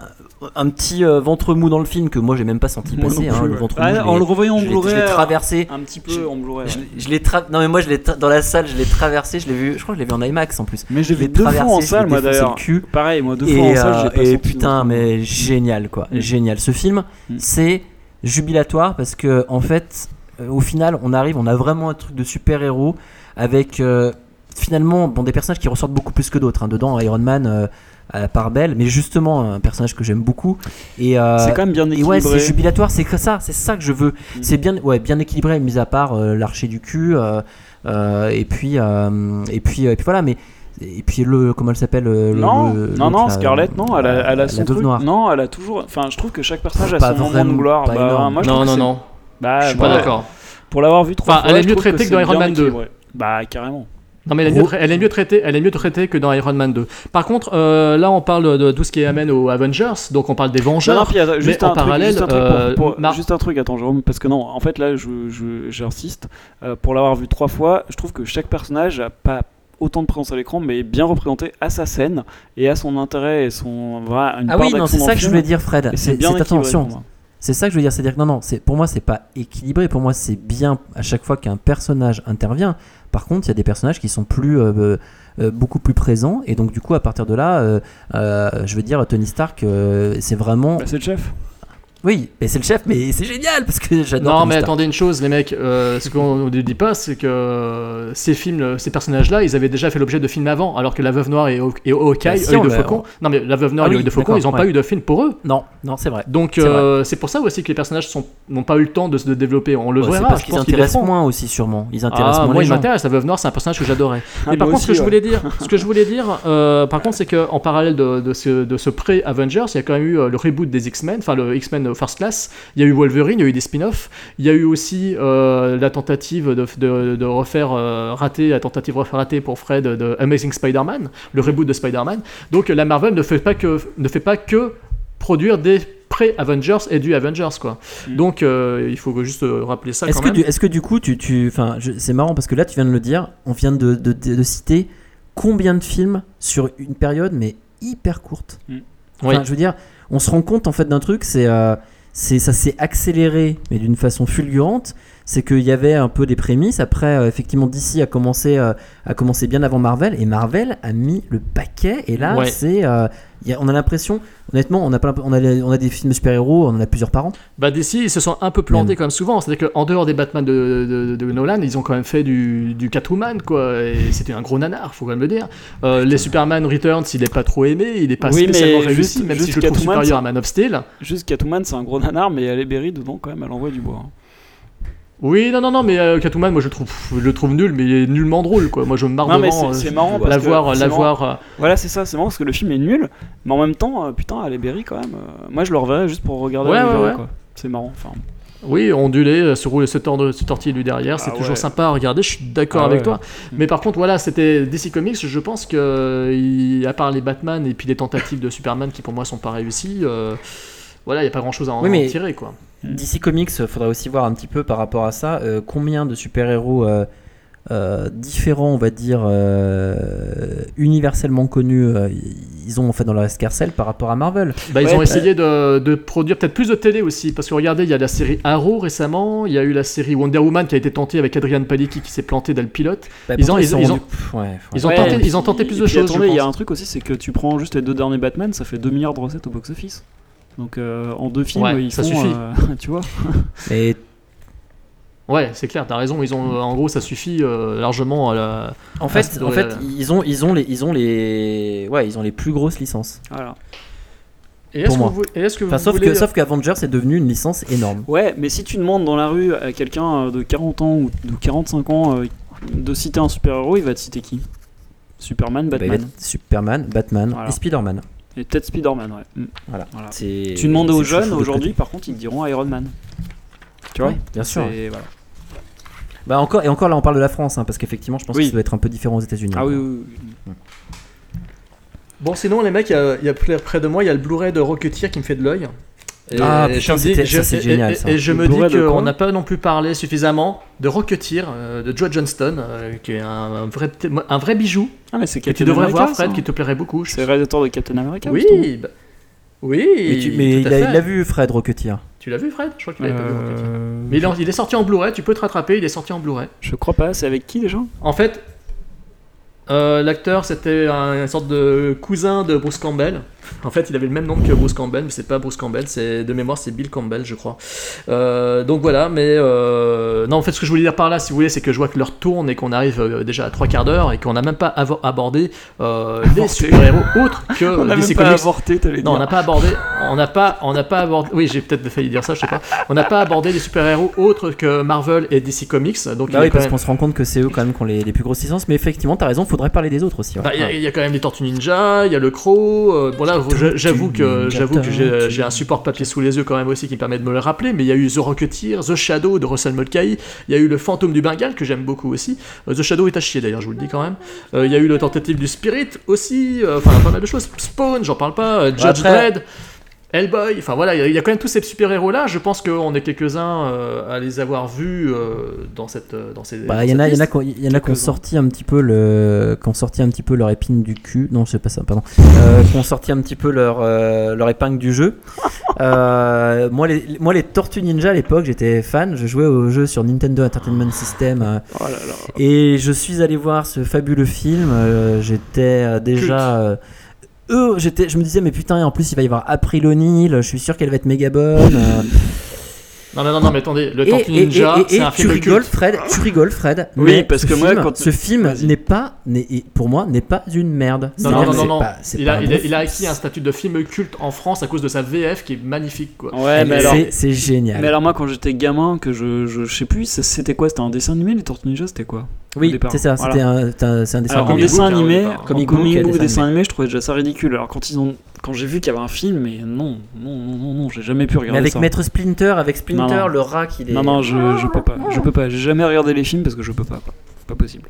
un petit euh, ventre mou dans le film que moi j'ai même pas senti Moi passer. hein, le ventre Ah, mou. en le revoyant en je l'ai- je l'ai Blu-ray, traversé. un petit peu Je- en Blu-ray. Je, ouais. l'ai- je l'ai tra- non mais moi je l'ai tra- dans la salle, je l'ai traversé, je l'ai vu, je crois que je l'ai vu en IMAX en plus. Mais je l'ai vu deux fois en salle, moi d'ailleurs. Pareil, moi deux et, fois en salle, euh, j'ai pas et putain, mais génial quoi, Mm. génial. Ce film, Mm. c'est jubilatoire parce que en fait, euh, au final, on arrive, on a vraiment un truc de super héros avec euh, finalement bon des personnages qui ressortent beaucoup plus que d'autres. hein. Dedans, Iron Man euh, à la part belle, mais justement un personnage que j'aime beaucoup. Et euh, C'est quand même bien et ouais, équilibré. c'est jubilatoire, c'est que ça, c'est ça que je veux. Mm. C'est bien, ouais, bien équilibré, mis à part euh, l'archer du cul, euh, euh, et puis, euh, et puis, et puis voilà, mais et puis le, comment elle s'appelle le- Non, le- non, non, Scarlett, non, elle a, elle a la son truc. noire. Non, elle a toujours. Enfin, je trouve que chaque personnage a son moment de gloire. Bah, moi, je Non, non, non. Bah, je suis bah, pas d'accord. Pour l'avoir vu trois Enfin, fois, elle est mieux traitée que dans Iron Man 2. équilibré. Bah, carrément. Non mais elle est, mieux, elle est mieux traitée, elle est mieux traitée que dans Iron Man 2. Par contre, euh, là on parle de tout ce qui amène aux Avengers, donc on parle des Non, non, Vengeurs. puis, attends, juste, en un truc, parallèle, juste un truc, euh, pour- pour- Mar- juste un truc, attends Jérôme, parce que non, en fait là, je, je- j'insiste, euh, pour l'avoir vu trois fois, je trouve que chaque personnage a pas autant de présence à l'écran, mais est bien représenté à sa scène et à son intérêt et son voilà, une Ah part oui, non, c'est ça que je voulais dire, Fred. C'est C'est bien c'est- équilibré attention, c'est ça que je veux dire, c'est-à-dire que non, non, c'est pour moi c'est pas équilibré. Pour moi, c'est bien à chaque fois qu'un personnage intervient. Par contre, il y a des personnages qui sont plus euh, euh, beaucoup plus présents, et donc du coup, à partir de là, euh, euh, je veux dire, Tony Stark, euh, c'est vraiment Bah, c'est le chef. Oui, mais c'est le chef, mais c'est génial parce que j'adore. Non mais attendez une chose les mecs, euh, ce qu'on ne dit pas c'est que euh, ces films, ces personnages-là, ils avaient déjà fait l'objet de films avant, alors que La Veuve Noire et, Haw- et Hawkeye, Bah, si, de Faucon, non mais La Veuve Noire Ah et oui, de Faucon, ils n'ont pas eu de film pour eux. Non, non, c'est vrai. Donc C'est euh, c'est pour ça aussi que les personnages n'ont pas eu le temps de se développer. On le Ouais, c'est verra. parce qu'ils intéressent feront. moins aussi, sûrement. Ils intéressent Ah, moins moi, les il gens. m'intéresse. La Veuve Noire, c'est un personnage que j'adorais. Ah, Mais par contre, ce que je voulais dire, ce que je voulais dire, euh, par contre, c'est que en parallèle de, ce, de ce pré-Avengers, il y a quand même eu euh, le reboot des X-Men, enfin le X-Men First Class. Il y a eu Wolverine, il y a eu des spin-offs. Il y a eu aussi euh, la tentative de, de, de refaire euh, rater, la tentative de refaire rater pour Fred de Amazing Spider-Man, le reboot de Spider-Man. Donc la Marvel ne fait pas que ne fait pas que produire des pré-Avengers et du Avengers quoi. Mm. Donc euh, il faut juste euh, rappeler ça Est-ce que, du, est-ce que du coup, tu, tu, c'est marrant parce que là, tu viens de le dire, on vient de, de, de- de citer combien de films sur une période, mais hyper courte. Mm. Oui. Je veux dire, on se rend compte en fait d'un truc, c'est euh, ça s'est accéléré, mais d'une façon fulgurante. C'est qu'il y avait un peu des prémices. Après, euh, effectivement, DC a commencé, euh, a commencé bien avant Marvel, et Marvel a mis le paquet. Et là, Ouais. c'est, euh, il y a- on a l'impression, honnêtement, on a, pas, on a, on a des films de super-héros, on en a plusieurs par an. Bah DC, ils se sont un peu plantés Même. comme souvent. C'est-à-dire qu'en dehors des Batman de, de- de Nolan, ils ont quand même fait du, du Catwoman, quoi. Et c'était un gros nanar, faut quand même le dire. Euh, les Superman Returns, il est pas trop aimé, il est pas Oui, mais spécialement juste- réussi, même si juste je le trouve Catwoman, supérieur à Man of Steel. Juste Catwoman, c'est un gros nanar, mais Halle Berry dedans, quand même, elle envoie du bois. hein. Oui, non, non, non, mais euh, Catwoman, moi je le trouve, je le trouve nul, mais il est nullement drôle, quoi. Moi je me marre Non, mais devant. c'est- euh, c'est marrant la parce que voir, c'est la marrant. voir. euh, Voilà, c'est ça, c'est marrant parce que le film est nul, mais en même temps, euh, putain, Halle Berry, quand même. euh, moi, je le reverrais juste pour regarder Ouais, ouais, ouais. quoi. C'est marrant, enfin. Oui, onduler, euh, se rouler, se tordre, se tortiller lui derrière, c'est Ah toujours ouais. sympa à regarder. Je suis d'accord Ah avec ouais. toi. Mm. Mais par contre, voilà, c'était DC Comics. Je pense que, il- à part les Batman et puis les tentatives de Superman qui pour moi sont pas réussies, euh, voilà, il y a pas grand chose à en, Oui, mais- en tirer, quoi. DC Comics, faudrait aussi voir un petit peu par rapport à ça, euh, combien de super-héros euh, euh, différents, on va dire, euh, universellement connus, euh, ils ont en fait dans leur escarcelle par rapport à Marvel. Bah, ils Ouais, ont bah- essayé de, de produire peut-être plus de télé aussi, parce que regardez, il y a la série Arrow récemment, il y a eu la série Wonder Woman qui a été tentée avec Adrian Palicki qui s'est planté dans le pilote. Bah, Ils ont- ils- sont ils ont- rendus- pff, ouais, ouais. Ils ont Ouais, tenté, ils ont tenté plus de choses. il y a un truc aussi, c'est que tu prends juste les deux derniers Batman, ça fait 2 milliards de recettes au box-office. Donc euh, en deux films, Ouais, ils ça font, suffit. euh, tu vois. Mais Ouais, c'est clair, t'as raison. Ils ont, en gros, ça suffit euh, largement à la. en fait, en fait, euh. ils ont, ils ont les, ils ont les, ouais, ils ont les plus grosses licences. Voilà. Et Pour est-ce que moi. vous, et est-ce que vous Enfin, sauf voulez- que, sauf qu'Avengers est devenu une licence énorme. Ouais, mais si tu demandes dans la rue à quelqu'un euh, de 40 ans ou de 45 ans euh, de citer un super-héros, il va te citer qui? Superman, Bah, Batman. Superman, Batman Voilà. et Spider-Man. Et peut-être Spider-Man, ouais. Mm. Voilà. Voilà. C'est- Tu demandes aux jeunes aujourd'hui, par contre, ils te diront Iron Man. Tu vois Ouais, bien sûr. C'est- voilà. Bah encore et encore là, on parle de la France, hein, parce qu'effectivement, je pense Oui. que ça doit être un peu différent aux États-Unis. Ah oui, oui, oui. Bon, sinon, les mecs, il y a, y a près près de moi, il y a le Blu-ray de Rocketeer qui me fait de l'œil. Et Ah, putain, dis- je- ça, c'est et- génial, et- ça. Et je me dis qu'on n'a pas non plus parlé suffisamment de Rocketeer euh, de Joe Johnston, euh, qui est un, un vrai, un vrai bijou Ah, mais c'est que Captain tu devrais America, voir, Fred, ça. qui te plairait beaucoup. je C'est le réalisateur de Captain America Oui, bah- oui. Mais, tu- mais tout il à a, fait. il a vu Fred Rocketeer. Tu l'as vu, Fred? Je crois qu'il l'avait pas vu. Rocketeer. Euh, Mais il est, il est sorti en Blu-ray, tu peux te rattraper, il est sorti en Blu-ray. Je crois pas, c'est avec qui déjà? En fait, euh, l'acteur c'était un, une sorte de cousin de Bruce Campbell. En fait, il avait le même nom que Bruce Campbell, mais c'est pas Bruce Campbell, c'est de mémoire c'est Bill Campbell, je crois. Euh, donc voilà, mais euh, non, en fait, ce que je voulais dire par là, si vous voulez, c'est que je vois que l'heure tourne et qu'on arrive euh, déjà à trois quarts d'heure et qu'on n'a même pas abordé euh, les super-héros autres que On a DC même pas Comics. avorté, t'allais Non, on n'a pas abordé. On n'a pas, on n'a pas abordé. Oui, j'ai peut-être failli dire ça, je sais pas. On n'a pas abordé les super-héros autres que Marvel et DC Comics. Donc Bah oui, parce même- qu'on se rend compte que c'est eux quand même qui ont les, les plus grosses licences. Mais effectivement, t'as raison, faudrait parler des autres aussi. ouais. Bah, Il y, a- il y a quand même les Tortues Ninja, il y a le Crow. J'avoue que j'avoue que j'ai un support papier sous les yeux quand même aussi qui me permet de me le rappeler. Mais il y a eu The Rocketeer, The Shadow de Russell Mulcahy. Il y a eu le Fantôme du Bengale que j'aime beaucoup aussi. Euh, The Shadow est à chier d'ailleurs, je vous le dis quand même. Euh, Il y a eu le Tentative du Spirit aussi. euh, Enfin, pas mal de choses. Spawn, j'en parle pas. Judge Dredd. Hellboy, enfin voilà, il y a- il y, a quand même tous ces super-héros là. Je pense qu'on est quelques-uns euh, à les avoir vus euh, dans cette euh, dans ces. Bah, il y en a, y en a, qui ont- il y en a qui ont Quelques-uns. sorti un petit peu le, qui ont sorti un petit peu leur épine du cul. Non, c'est pas ça, pardon. Euh, qui ont sorti un petit peu leur, leur épingle du jeu. Moi, les, moi, les Tortues Ninja à l'époque, j'étais fan. Je jouais au jeu sur Nintendo Entertainment System. Oh là là. et je suis allé voir ce fabuleux film. j'étais déjà. Eux, j'étais, je me disais, mais putain, en plus, il va y avoir April O'Neil. Je suis sûr qu'elle va être méga bonne. Non, non, non, non, mais attendez, le Et, Tortue et- Ninja, c'est un tu film rigoles, culte. Fred. Tu rigoles, Fred. Oui, mais parce ce que moi, quand- ce film n'est pas, pour moi, n'est pas une merde. Non, non, non, non, pas- Il a, un il, bon a, il a film. acquis un statut de film culte en France à cause de sa VF qui est magnifique, quoi. Ouais, mais C'est- alors. c'est génial. Mais alors moi quand j'étais gamin, que je, je, je sais plus, c'était quoi? C'était un dessin animé les Tortues Ninja C'était quoi? Oui, c'est ça. Voilà. C'était un, c'est un, un dessin Alors en animé. dessin hein, animé, en Comic book, book, dessin animé, je trouvais déjà ça ridicule. Alors quand ils ont, quand j'ai vu qu'il y avait un film, mais non, non, non, non, non, j'ai jamais pu Mais regarder avec ça. Maître Splinter, avec Splinter, Non, non. le rat qui est. Non, non, je, je peux pas, je peux pas. J'ai jamais regardé les films parce que je peux pas, quoi. Pas possible.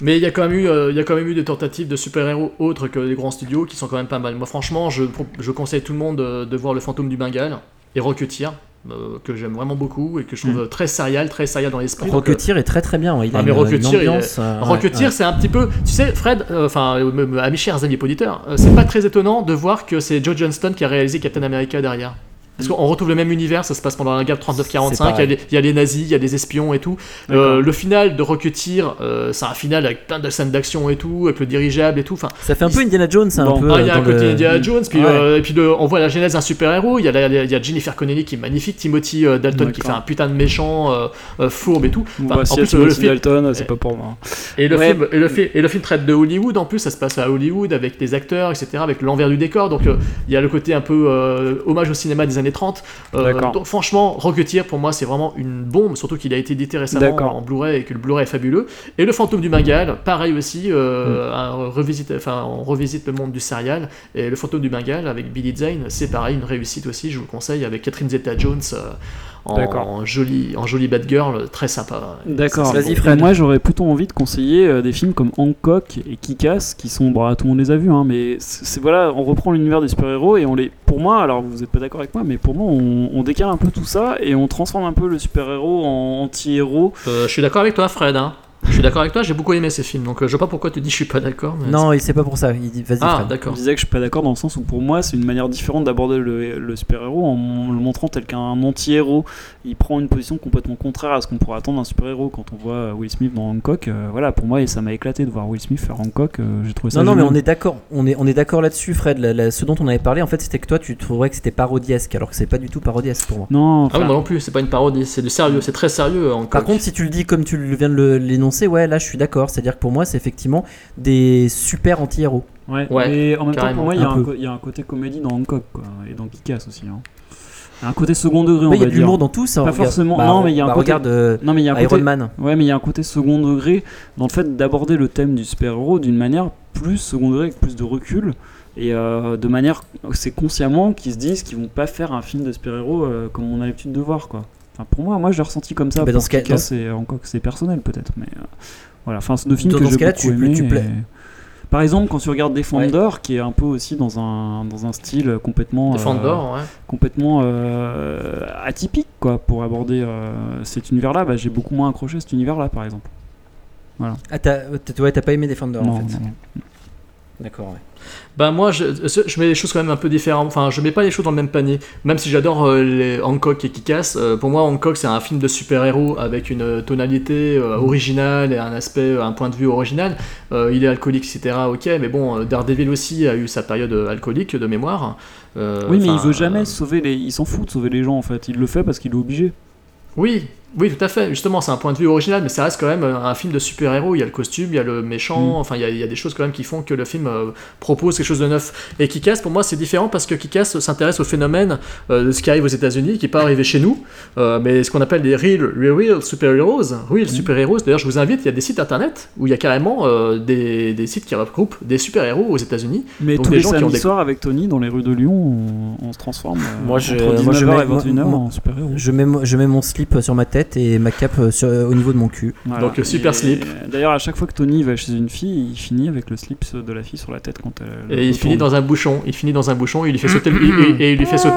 Mais il y, a quand même eu, euh, il y a quand même eu des tentatives de super-héros autres que les grands studios qui sont quand même pas mal. Moi, franchement, je, je conseille tout le monde euh, de voir Le Fantôme du Bengale et Rocketeer. Euh, que j'aime vraiment beaucoup et que je trouve très serial, très serial dans l'esprit. Donc, euh, Rocketeer est très très bien. Il a Ah, mais une, Rocketeer, une il est- ambiance. euh, ouais, Rocketeer, ouais. c'est un petit peu. Tu sais, Fred, euh, enfin, euh, me- me- amis chers amis auditeurs, euh, c'est pas très étonnant de voir que c'est Joe Johnston qui a réalisé Captain America derrière. Parce qu'on retrouve le même univers, ça se passe pendant la guerre de 39-45, C'est il y, a les- il y a les nazis, il y a des espions et tout. Euh, le final de Rocketeer, euh, c'est un final avec plein de scènes d'action et tout, avec le dirigeable et tout. Enfin, Ça fait un peu Indiana Jones, un Bon. peu. ah, il y a dans un côté le- Indiana Jones, puis, Ouais. euh, et puis le- on voit la genèse d'un super-héros. Il y, a la- il y a Jennifer Connelly qui est magnifique, Timothy euh, Dalton qui fait un putain de méchant, euh, euh, fourbe et tout. Enfin, bah, en si plus, le Timothy film- Dalton, c'est pas pour moi. Et le, Ouais. film, et, le, fi- et le film traite de Hollywood en plus, ça se passe à Hollywood avec des acteurs, etc., avec l'envers du décor. Donc euh, il y a le côté un peu euh, hommage au cinéma des années 30. Euh, donc, franchement, Rocketeer pour moi c'est vraiment une bombe, surtout qu'il a été édité récemment en Blu-ray et que le Blu-ray est fabuleux. Et le fantôme du Bengale, pareil aussi, Mm. euh, un revisite, enfin, on revisite le monde du serial. Et le fantôme du Bengale avec Billy Zane, c'est pareil, une réussite aussi, je vous le conseille, avec Catherine Zeta-Jones. euh, en, D'accord. en jolie, en jolie bad girl, très sympa. D'accord. Vas-y, Fred. Moi, j'aurais plutôt envie de conseiller euh, des films comme Hancock et Kick-Ass, qui sont, bah, tout le monde les a vus, hein, mais c'est c'est- voilà, on reprend l'univers des super-héros et on les, pour moi, alors vous n'êtes pas d'accord avec moi, mais pour moi, on, on décale un peu tout ça et on transforme un peu le super-héros en anti-héros. Euh, je suis d'accord avec toi, Fred. hein. Je suis d'accord avec toi, j'ai beaucoup aimé ces films, donc euh, je vois pas pourquoi tu dis je suis pas d'accord. mais- Non, il sait pas pour ça. Il dit vas-y, Ah, Fred. Je d'accord. disais que je suis pas d'accord dans le sens où pour moi, c'est une manière différente d'aborder le, le super-héros en le montrant tel qu'un anti-héros. Il prend une position complètement contraire à ce qu'on pourrait attendre d'un super-héros quand on voit Will Smith dans Hancock. euh, voilà, pour moi, et ça m'a éclaté de voir Will Smith faire Hancock. euh, J'ai trouvé ça Non, non, mais on est d'accord. On est, on est d'accord là-dessus, Fred. La- la- ce dont on avait parlé, en fait, c'était que toi, tu trouverais que c'était parodiesque, alors que c'est pas du tout parodiesque pour moi. Non, Ah oui, enfin, moi non plus, c'est pas une parodie, c'est du sérieux, c'est très sérieux en Par contre, si tu le dis comme tu viens de le- ouais, là, je suis d'accord. C'est-à-dire que pour moi, c'est effectivement des super anti-héros. ouais, Ouais, mais en même temps, pour moi, il y, a Un côté comédie dans Hancock, quoi, et dans Kick-Ass aussi. hein. Il y a un côté second degré, on Il y a de l'humour dans tout ça. Pas regarde- forcément, bah, non, mais il y a un bah, côté- Regarde euh, Non, mais il y a un Iron côté... Man. Ouais, mais il y a un côté second degré dans le fait d'aborder le thème du super-héros d'une manière plus second degré, avec plus de recul. Et euh, de manière, c'est consciemment qu'ils se disent qu'ils vont pas faire un film de super-héros euh, comme on a l'habitude de voir, quoi. Enfin, pour moi, moi, je l'ai ressenti comme ça. Bah, dans ce cas- et encore que c'est personnel, peut-être. Mais euh, voilà, enfin, c'est deux films Dans- que dans j'ai beaucoup tu- aimés tu et- plais- Par exemple, quand tu regardes Defender, qui est un peu aussi dans un, dans un style complètement. euh, Defender, ouais. complètement euh, atypique quoi pour aborder euh, cet univers là j'ai beaucoup moins accroché à cet univers là par exemple Ah, t'as ouais, pas aimé Defender non, en fait. non, non. D'accord, ouais. Bah moi, je, je mets les choses quand même un peu différentes. Enfin, je mets pas les choses dans le même panier. Même si j'adore euh, les Hancock et Kick-Ass, euh, pour moi, Hancock c'est un film de super-héros avec une euh, tonalité euh, originale et un aspect, un point de vue original. Euh, il est alcoolique, etc. Ok, mais bon, Daredevil aussi a eu sa période alcoolique de mémoire. Euh, oui mais il veut jamais euh, sauver les il s'en fout de sauver les gens en fait il le fait parce qu'il est obligé Oui, oui, tout à fait. Justement, c'est un point de vue original, mais ça reste quand même euh, un film de super-héros. Il y a le costume, il y a le méchant, Mm. enfin, il y, a, il y a des choses quand même qui font que le film euh, propose quelque chose de neuf. Et Kick-Ass, pour moi, c'est différent parce que Kick-Ass s'intéresse au phénomène euh, de ce qui arrive aux États-Unis, qui n'est pas arrivé chez nous, euh, mais ce qu'on appelle les real, real, real super-heroes. Real Mm. super-héros. D'ailleurs, je vous invite, il y a des sites internet où il y a carrément euh, des, des sites qui regroupent des super-héros aux États-Unis. mais Donc tous des les gens qui ont des- soirs avec Tony dans les rues de Lyon on, on se transforme euh, Moi, je- entre moi, je 19h mets- et 21h moi- en je mets mon slip sur ma tête et ma cape euh, sur- au niveau de mon cul. Donc, super slip. D'ailleurs, à chaque fois que Tony va chez une fille, il finit avec le slip de la fille sur la tête quand elle. Et il finit dans un bouchon. Il finit dans un bouchon. Il lui fait sauter. le- il- et il lui fait sauter.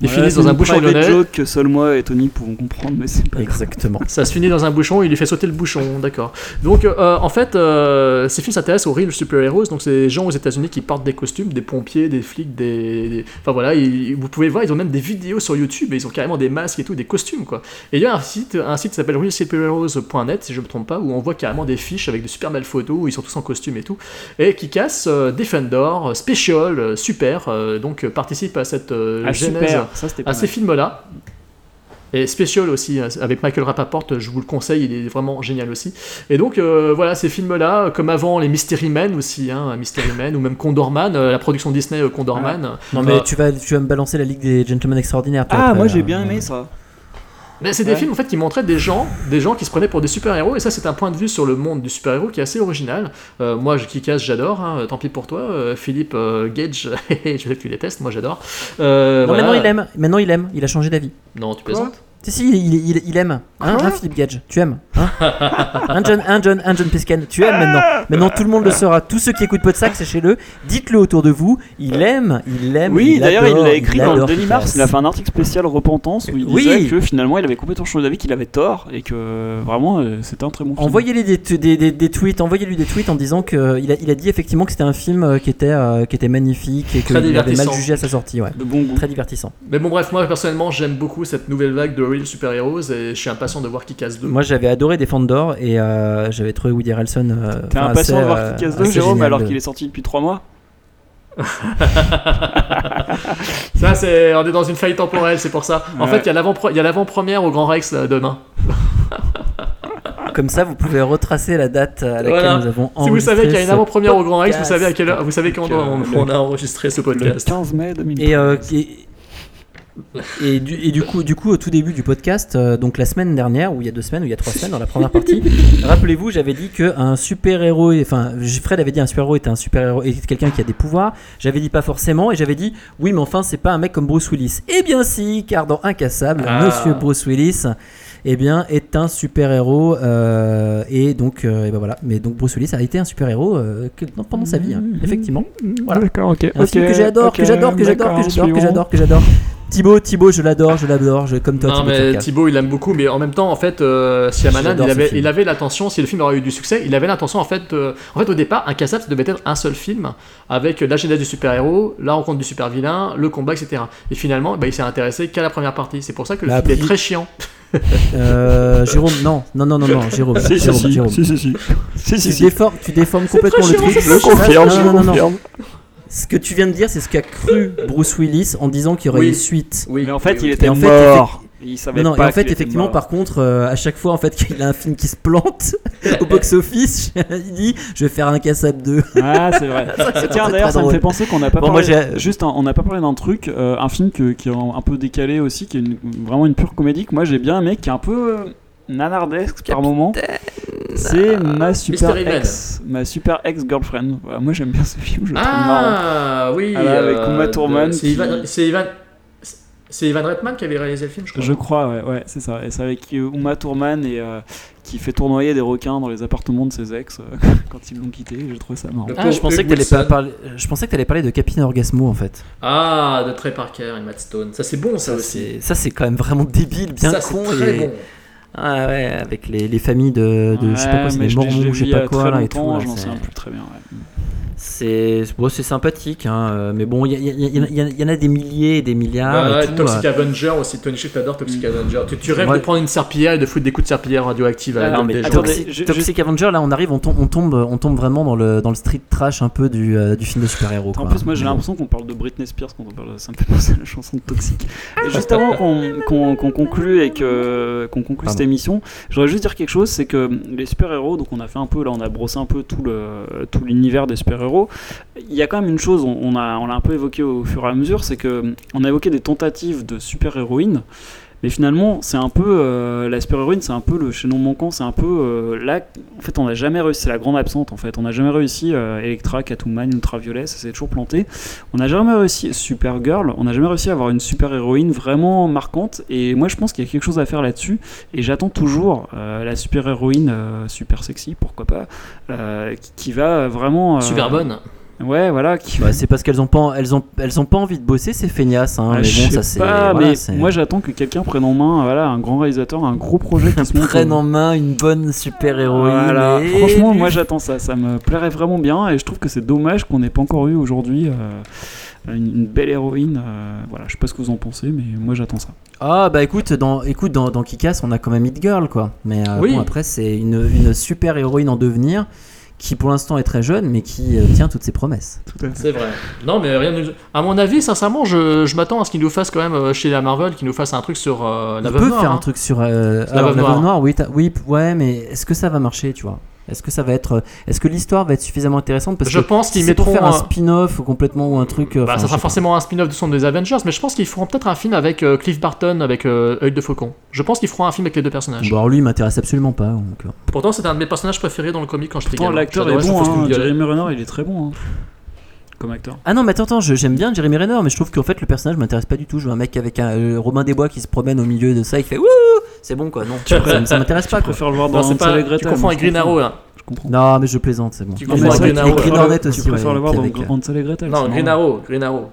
Ils Voilà, finissent c'est dans un bouchon lyonnais. joke que seul moi et Tony pouvons comprendre, mais c'est pas grave. Exactement. Ça se finit dans un bouchon, il lui fait sauter le bouchon, d'accord. Donc euh, en fait, euh, ces films s'intéressent aux real super-héros, donc c'est des gens aux États-Unis qui portent des costumes, des pompiers, des flics, des. des- Enfin voilà, ils- vous pouvez voir, ils ont même des vidéos sur YouTube et ils ont carrément des masques et tout, des costumes quoi. Et il y a un site, un site qui s'appelle realsuperheroes.net, si je me trompe pas, où on voit carrément des fiches avec de super belles photos, où ils sont tous en costume et tout, et qui cassent euh, Defender, Special, euh, Super, euh, donc participe à cette euh, Ah, genèse ça à mal. ces films-là. Et Special aussi, hein, avec Michael Rapaport, je vous le conseille, il est vraiment génial aussi. Et donc, euh, voilà, ces films-là, comme avant les Mystery Men aussi, hein, Mystery Men, ou même Condorman, euh, la production Disney euh, Condorman. Non, mais Euh, tu, vas, tu vas me balancer la Ligue des Gentlemen Extraordinaires. toi, Ah, après, moi j'ai euh, bien aimé ça. Mais c'est des Ouais. films en fait qui montraient des gens, des gens qui se prenaient pour des super-héros, et ça c'est un point de vue sur le monde du super-héros qui est assez original. Euh, moi, je Kick-Ass, j'adore, hein, tant pis pour toi. Euh, Philippe euh, Gage, je sais que tu détestes, moi j'adore. Euh, Non, voilà. maintenant il aime. Maintenant il aime. Il a changé d'avis. Non, tu plaisantes? Si, si, il, il- il aime. Hein, Quoi hein, Philippe Gage, tu aimes. Hein un, John, un, John, un John Pescan, tu aimes maintenant. Maintenant, tout le monde le saura. Tous ceux qui écoutent Podsac, sachez-le. Dites-le autour de vous. Il aime, il aime. Oui, d'ailleurs, il l'a écrit dans le Kick-Ass. Mars. Il a fait un article spécial Repentance où il Oui. disait que finalement il avait complètement changé d'avis, qu'il avait tort et que euh, vraiment euh, c'était un très bon film. Envoyez-lui des, des, des, des tweets, envoyez-lui des tweets en disant que il a, il a dit effectivement que c'était un film euh, qui était, euh, qui était magnifique et qu'il avait mal jugé à sa sortie. Ouais. de bon goût. Très divertissant. Mais bon, bref, moi personnellement, j'aime beaucoup cette nouvelle vague de Super Heroes et je suis impatient de voir qui casse 2. Moi j'avais adoré Defender et euh, j'avais trouvé Woody Harrelson. euh, T'es impatient assez, de voir euh, qui casse 2 assez Jérôme alors de- qu'il est sorti depuis 3 mois Ça, c'est. On est dans une faille temporelle, c'est pour ça. En Ouais. fait, il y a l'avant- il y a l'avant-première au Grand Rex là, demain. Comme ça, vous pouvez retracer la date à laquelle Voilà. nous avons Si vous enregistré savez qu'il y a une avant-première au Grand Rex, vous savez à quelle heure, vous savez quand euh, on, le- on a enregistré ce le podcast. 15 mai 2000. Et, euh, et, et du, et du coup, du coup, au tout début du podcast, euh, donc la semaine dernière, ou il y a deux semaines, ou il y a trois semaines, dans la première partie, rappelez-vous, j'avais dit que un super héros, enfin, Fred avait dit un super héros était un super héros, était quelqu'un qui a des pouvoirs. J'avais dit pas forcément, et j'avais dit oui, mais enfin, c'est pas un mec comme Bruce Willis. Eh bien, si, car dans Incassable, Ah. Monsieur Bruce Willis. Eh bien, est un super héros et donc euh, et ben voilà. Mais donc Bruce Willis a été un super héros pendant sa vie, hein, effectivement. Voilà. D'accord, ok. Un film que j'adore, que j'adore, que j'adore, que j'adore, que j'adore, que j'adore. Thibaut, Thibaut, je l'adore, je l'adore, je comme toi. Non Thibaut mais. Thibaut il aime beaucoup mais en même temps en fait euh, il avait, il avait l'intention si le film aurait eu du succès il avait l'intention en fait euh, en fait au départ un cassable ça devait être un seul film avec la genèse du super héros la rencontre du super vilain le combat etc et finalement bah, il s'est intéressé qu'à la première partie c'est pour ça que le Bah, film est très chiant Euh, Jérôme, non, non, non, non, non, Jérôme, Si, Jérôme, si, Jérôme. si, si, si. Si, si, Tu, déformes, tu déformes complètement le truc. je confirme, je confirme. Ce que tu viens de dire, c'est ce qu'a cru Bruce Willis en disant qu'il y aurait Oui. une suite. oui Mais en fait, il était en fait, mort. Il savait Non, non, et en fait, effectivement, par contre, euh, à chaque fois en fait qu'il a un film qui se plante au box-office, il dit Je vais faire un cassable 2. Ah, c'est vrai. c'est Tiens, d'ailleurs, ça me fait penser qu'on n'a pas Bon, parlé. j'ai- Juste, un- on n'a pas parlé d'un truc, euh, un film que- qui est un peu décalé aussi, qui est une- vraiment une pure comédie. que Moi, j'ai bien aimé, qui est un peu nanardesque par moment. C'est ma super Mystery ex, ma super ex girlfriend. Voilà, moi, j'aime bien ce film. Je le trouve marrant. ah oui Ah, avec euh, Uma Thurman c'est qui- Ivan c'est Ivan c'est Ivan Reitman qui avait réalisé le film je crois Je crois, ouais, ouais, c'est ça. Et c'est avec euh, Uma Thurman et euh, qui fait tournoyer des requins dans les appartements de ses ex euh, quand ils l'ont quitté. J'ai trouvé ça marrant. Ah, je pensais que pas parler. Je pensais que t'allais parler de Captain Orgasmo en fait. ah de Trey Parker et Matt Stone ça c'est bon ça, Ça aussi c'est, ça c'est quand même vraiment débile, bien ça c'est con très et bon ah ouais, avec les, les familles de, de je sais pas quoi, c'est des mormons, je sais pas quoi là et tout. là, je m'en souviens plus très bien. ouais. C'est bon, c'est sympathique, hein, euh, mais bon, il y, en a des milliers et des milliards. Ouais, et tout, Toxic euh. Avenger aussi, Tony Schiff t'adore Toxic Avenger. Tu, tu rêves Ouais. de prendre une serpillière et de foutre des coups de serpillière radioactive à la Ah, non, gueule mais des Toxic, je- Toxic Avenger, là, on arrive, on tombe, on tombe, on tombe vraiment dans le, dans le street trash un peu du, euh, du film de super-héros. En plus, moi j'ai bon. l'impression qu'on parle de Britney Spears quand on parle de ça me fait penser à la chanson de Toxic. Et juste avant qu'on qu'on- qu'on conclue et qu'on conclue cette émission, je voudrais juste dire quelque chose c'est que les super-héros, donc on a fait un peu, là on a brossé un peu tout le- tout l'univers des super-héros. Il y a quand même une chose, on, l'a un peu évoqué au fur et à mesure, c'est que on a évoqué des tentatives de super-héroïnes. Mais finalement, c'est un peu euh, la c'est un peu le chaînon manquant, c'est un peu euh, là. En fait, on n'a jamais réussi, c'est la grande absente en fait. On n'a jamais réussi euh, Electra, Catwoman, Ultraviolet, ça s'est toujours planté. On n'a jamais réussi Supergirl, on n'a jamais réussi à avoir une super-héroïne vraiment marquante. Et moi, je pense qu'il y a quelque chose à faire là-dessus. Et j'attends toujours euh, la super-héroïne euh, super sexy, pourquoi pas, euh, qui, va vraiment. Super bonne. Ouais, voilà. Qui, Bah, c'est parce qu'elles ont pas, elles ont, elles ont pas envie de bosser, ces feignasses. Hein, Ah, mais bon, ça c'est. voilà, moi j'attends que quelqu'un prenne en main, voilà, un grand réalisateur, un gros projet qui se monte. prennent en main une bonne super-héroïne. Voilà. et- Franchement, moi j'attends ça, ça me plairait vraiment bien et je trouve que c'est dommage qu'on n'ait pas encore eu aujourd'hui euh, une, belle héroïne. euh, voilà, je sais pas ce que vous en pensez, mais moi j'attends ça. Ah bah écoute, dans, écoute, dans, dans Kick-Ass, on a quand même Hit Girl, quoi. Mais euh, Oui. bon, après, c'est une, une super-héroïne en devenir qui pour l'instant est très jeune, mais qui euh, tient toutes ses promesses. C'est vrai. Non, mais rien de... À mon avis, sincèrement, je, je m'attends à ce qu'ils nous fassent quand même euh, chez la Marvel, qu'ils nous fassent un truc sur euh, la On veuve peut noire, faire hein. un truc sur euh, La alors, la Noire. Oui, oui, ouais, mais est-ce que ça va marcher, tu vois? Est-ce que ça va être, euh, est-ce que l'histoire va être suffisamment intéressante parce Je que pense qu'ils mettront faire un un- spin-off complètement ou un truc. euh, Bah, enfin, ça sera pas. forcément un spin-off de son des Avengers, mais je pense qu'ils feront peut-être un film avec euh, Cliff Barton, avec euh, Œil de Faucon. Je pense qu'ils feront un film avec les deux personnages. Bon, alors lui, il m'intéresse absolument pas. donc, euh. Pourtant, c'était un de mes personnages préférés dans le comic quand j'étais Pourtant, gamin. l'acteur est bon, hein. Jeremy Renner il est très bon. hein. Comme acteur. Ah non, mais attends, attends, je- j'aime bien Jeremy Renner, mais je trouve qu'en fait le personnage m'intéresse pas du tout. Je veux un mec avec un euh, Robin des Bois qui se promène au milieu de ça, il fait wouh, c'est bon quoi. Non, ça, m- ça m'intéresse pas Je préfère le voir Non, dans Hansel pas. et Gretel. Tu confonds avec Green comprends. Arrow là. Je comprends. Non, mais je plaisante, c'est bon. Tu Non, vrai Green qu'il y a Arrow. Green Tu préfères ouais, le voir dans avec, Hansel et Gretel. Non, Green. Arrow. Green Arrow.